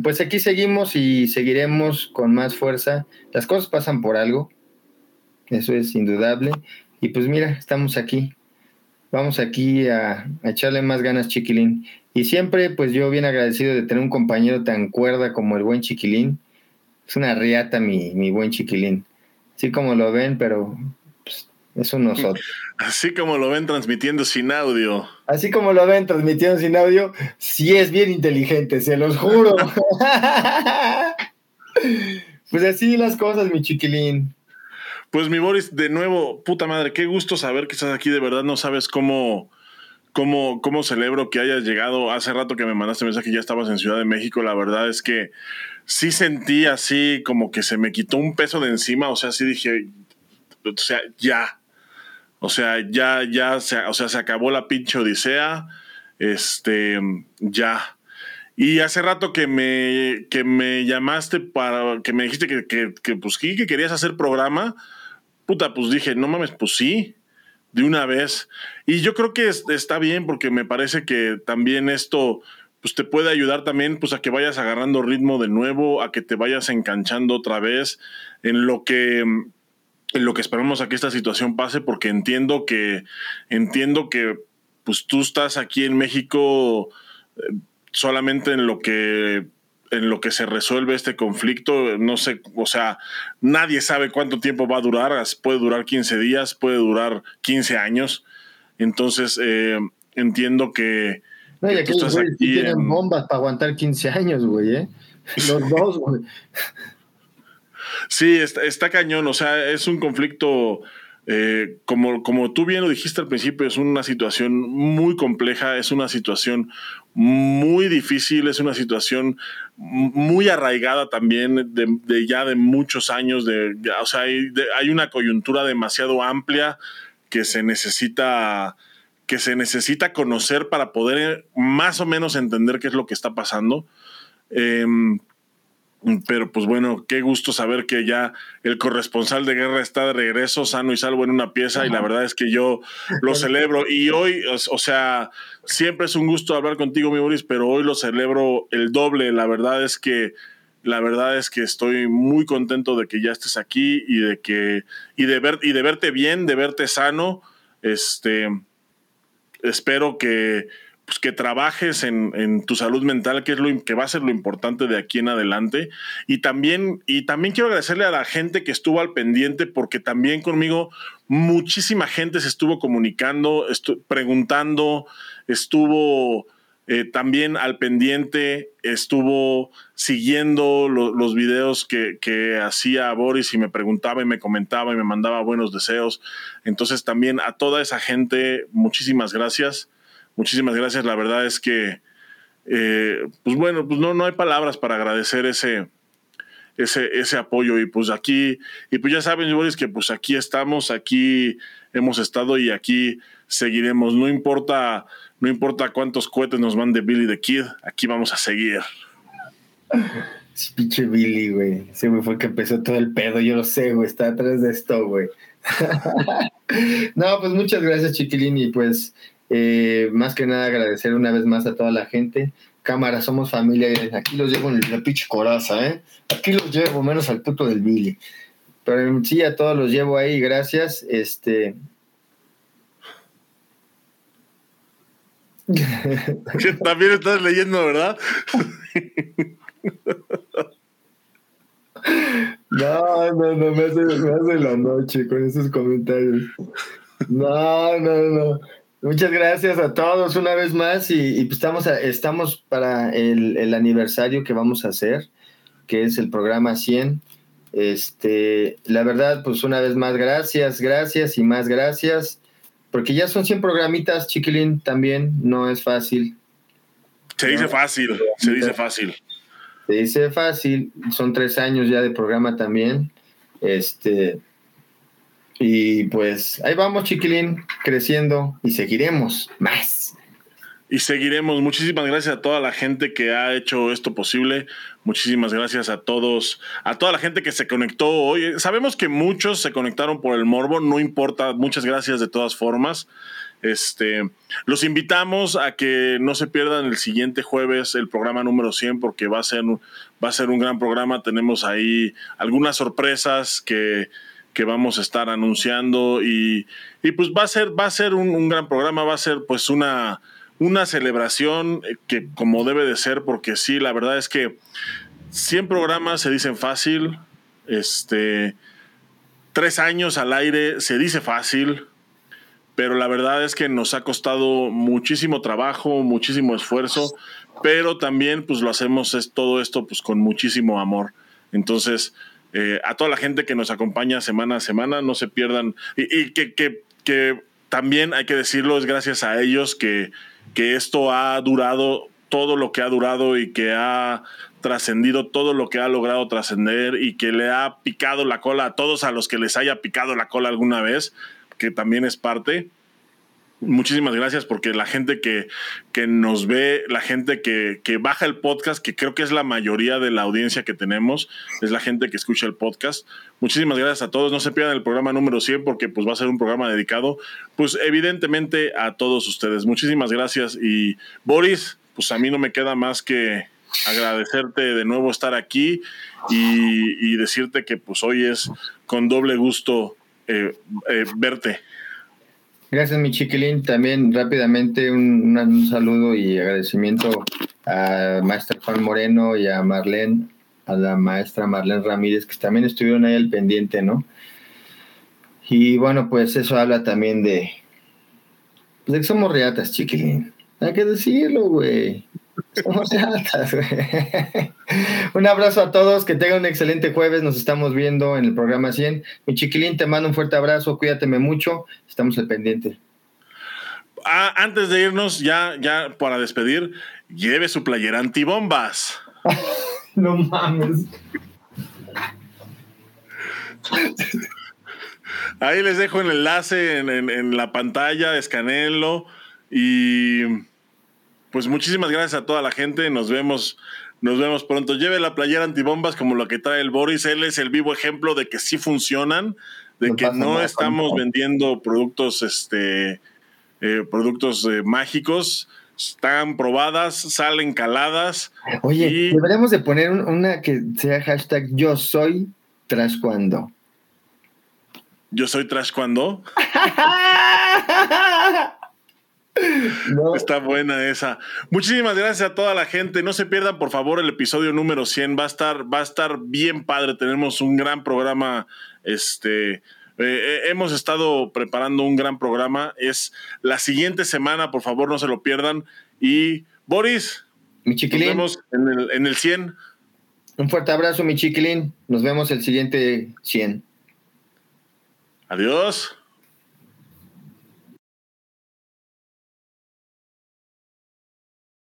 pues aquí seguimos y seguiremos con más fuerza. Las cosas pasan por algo, eso es indudable. Y pues mira, estamos aquí. vamos aquí a, echarle más ganas, Chiquilín. Y siempre, pues yo bien agradecido de tener un compañero tan cuerda como el buen Chiquilín. Es una riata mi, mi buen Chiquilín. Así como lo ven, pero es un nosotros. Así como lo ven transmitiendo sin audio. Así como lo ven transmitiendo sin audio, sí es bien inteligente, se los juro. pues así las cosas, mi chiquilín. Pues mi Boris, de nuevo, puta madre, qué gusto saber que estás aquí. De verdad no sabes cómo, cómo, cómo celebro que hayas llegado. Hace rato que me mandaste mensaje ya estabas en Ciudad de México. La verdad es que sí sentí así como que se me quitó un peso de encima. O sea, sí dije, o sea, ya. O sea, ya, ya, se, o sea, se acabó la pinche odisea. Este, ya. Y hace rato que me, que me llamaste para que me dijiste que, que, que pues, que querías hacer programa puta, pues dije, no mames, pues sí, de una vez. Y yo creo que está bien porque me parece que también esto pues te puede ayudar también pues a que vayas agarrando ritmo de nuevo, a que te vayas enganchando otra vez en lo que lo que esperamos a que esta situación pase porque entiendo que entiendo que pues tú estás aquí en México eh, solamente en lo que en lo que se resuelve este conflicto. No sé, o sea, nadie sabe cuánto tiempo va a durar. Puede durar 15 días, puede durar 15 años. Entonces, eh, entiendo que. No, y aquí los tienen bombas para aguantar 15 años, güey, ¿eh? Los dos, güey. Sí, está, está, cañón. O sea, es un conflicto. Eh, como, como tú bien lo dijiste al principio, es una situación muy compleja, es una situación muy difícil, es una situación muy arraigada también de, ya de muchos años, de, o sea, hay, una coyuntura demasiado amplia que se necesita que se necesita conocer para poder más o menos entender qué es lo que está pasando. Em, pero pues bueno, qué gusto saber que ya el corresponsal de guerra está de regreso, sano y salvo en una pieza, y la verdad es que yo lo celebro. Y hoy, o, sea, siempre es un gusto hablar contigo, mi Boris, pero hoy lo celebro el doble. La verdad es que la verdad es que estoy muy contento de que ya estés aquí y de que y de ver y de verte bien, de verte sano. Este espero que pues, que trabajes en, tu salud mental, que es lo que va a ser lo importante de aquí en adelante. Y también, y también quiero agradecerle a la gente que estuvo al pendiente, porque también conmigo muchísima gente se estuvo comunicando, preguntando, estuvo eh, también al pendiente, estuvo siguiendo los videos que, que hacía Boris y me preguntaba y me comentaba y me mandaba buenos deseos. Entonces también a toda esa gente, muchísimas gracias. Muchísimas gracias. La verdad es que, eh, pues bueno, pues no, no hay palabras para agradecer ese, ese, ese apoyo. Y pues aquí, y pues ya saben, Boris, que pues aquí estamos, aquí hemos estado y aquí seguiremos. No importa, no importa cuántos cohetes nos mande Billy the Kid, aquí vamos a seguir. Pinche Billy, güey. Ese güey fue que empezó todo el pedo, yo lo sé, güey. Está atrás de esto, güey. no, pues muchas gracias, Chiquilini. Pues eh, más que nada agradecer una vez más a toda la gente. Cámara, somos familia. Aquí los llevo en la pinche coraza, ¿eh? Aquí los llevo, menos al puto del Billy. Pero sí, a todos los llevo ahí, gracias. Este. También estás leyendo, ¿verdad? No, no, no, me hace, me hace la noche con esos comentarios. No, no, no. Muchas gracias a todos una vez más y, pues estamos, estamos para el, aniversario que vamos a hacer, que es el programa 100. Este, la verdad, pues una vez más, gracias, gracias y más gracias, porque ya son 100 programitas, chiquilín, también no es fácil. Se dice fácil, se dice fácil. Se dice fácil, son tres años ya de programa también. Este, y pues ahí vamos, chiquilín, creciendo y seguiremos más. Y seguiremos. Muchísimas gracias a toda la gente que ha hecho esto posible. Muchísimas gracias a todos, a toda la gente que se conectó hoy. Sabemos que muchos se conectaron por el morbo, no importa. Muchas gracias de todas formas. Este, los invitamos a que no se pierdan el siguiente jueves el programa número 100 porque va a ser, va a ser un gran programa. Tenemos ahí algunas sorpresas que que vamos a estar anunciando y, y pues va a ser, va a ser un, un, gran programa, va a ser pues una, una celebración que como debe de ser, porque sí, la verdad es que 100 programas se dicen fácil, este, tres años al aire se dice fácil, pero la verdad es que nos ha costado muchísimo trabajo, muchísimo esfuerzo, pero también pues lo hacemos es, todo esto pues con muchísimo amor. Entonces, eh, a toda la gente que nos acompaña semana a semana, no se pierdan, y, que, que, también hay que decirlo, es gracias a ellos que, que esto ha durado todo lo que ha durado y que ha trascendido todo lo que ha logrado trascender y que le ha picado la cola a todos a los que les haya picado la cola alguna vez, que también es parte muchísimas gracias porque la gente que, que nos ve, la gente que, que, baja el podcast, que creo que es la mayoría de la audiencia que tenemos, es la gente que escucha el podcast. Muchísimas gracias a todos. No se pierdan el programa número 100 porque pues va a ser un programa dedicado, pues evidentemente a todos ustedes. Muchísimas gracias y Boris, pues a mí no me queda más que agradecerte de nuevo estar aquí y, decirte que pues hoy es con doble gusto eh, eh, verte. Gracias, mi chiquilín. También rápidamente un, saludo y agradecimiento a maestra Juan Moreno y a Marlene, a la maestra Marlene Ramírez, que también estuvieron ahí al pendiente, ¿no? Y bueno, pues eso habla también de, pues de que somos reatas, chiquilín. Hay que decirlo, güey. Somos reatas, güey. un abrazo a todos, que tengan un excelente jueves. Nos estamos viendo en el programa 100. Mi chiquilín, te mando un fuerte abrazo, cuídateme mucho. Estamos al pendiente. Ah, antes de irnos, ya, ya para despedir, lleve su playera antibombas. no mames. Ahí les dejo el enlace en, en, en la pantalla, escaneenlo y pues muchísimas gracias a toda la gente. Nos vemos, nos vemos pronto. Lleve la playera antibombas como lo que trae el Boris. Él es el vivo ejemplo de que sí funcionan, de que no estamos vendiendo productos, este, eh, productos eh, mágicos. Están probadas, salen caladas. Oye, y... deberíamos de poner una que sea hashtag yo soy tras cuando. Yo soy tras cuando. No. Está buena esa. Muchísimas gracias a toda la gente. No se pierdan, por favor, el episodio número 100. Va a estar, va a estar bien padre. Tenemos un gran programa. Este, eh, hemos estado preparando un gran programa. Es la siguiente semana, por favor, no se lo pierdan. Y Boris, mi chiquilín. nos vemos en el, en el 100. Un fuerte abrazo, mi chiquilín. Nos vemos el siguiente 100. Adiós.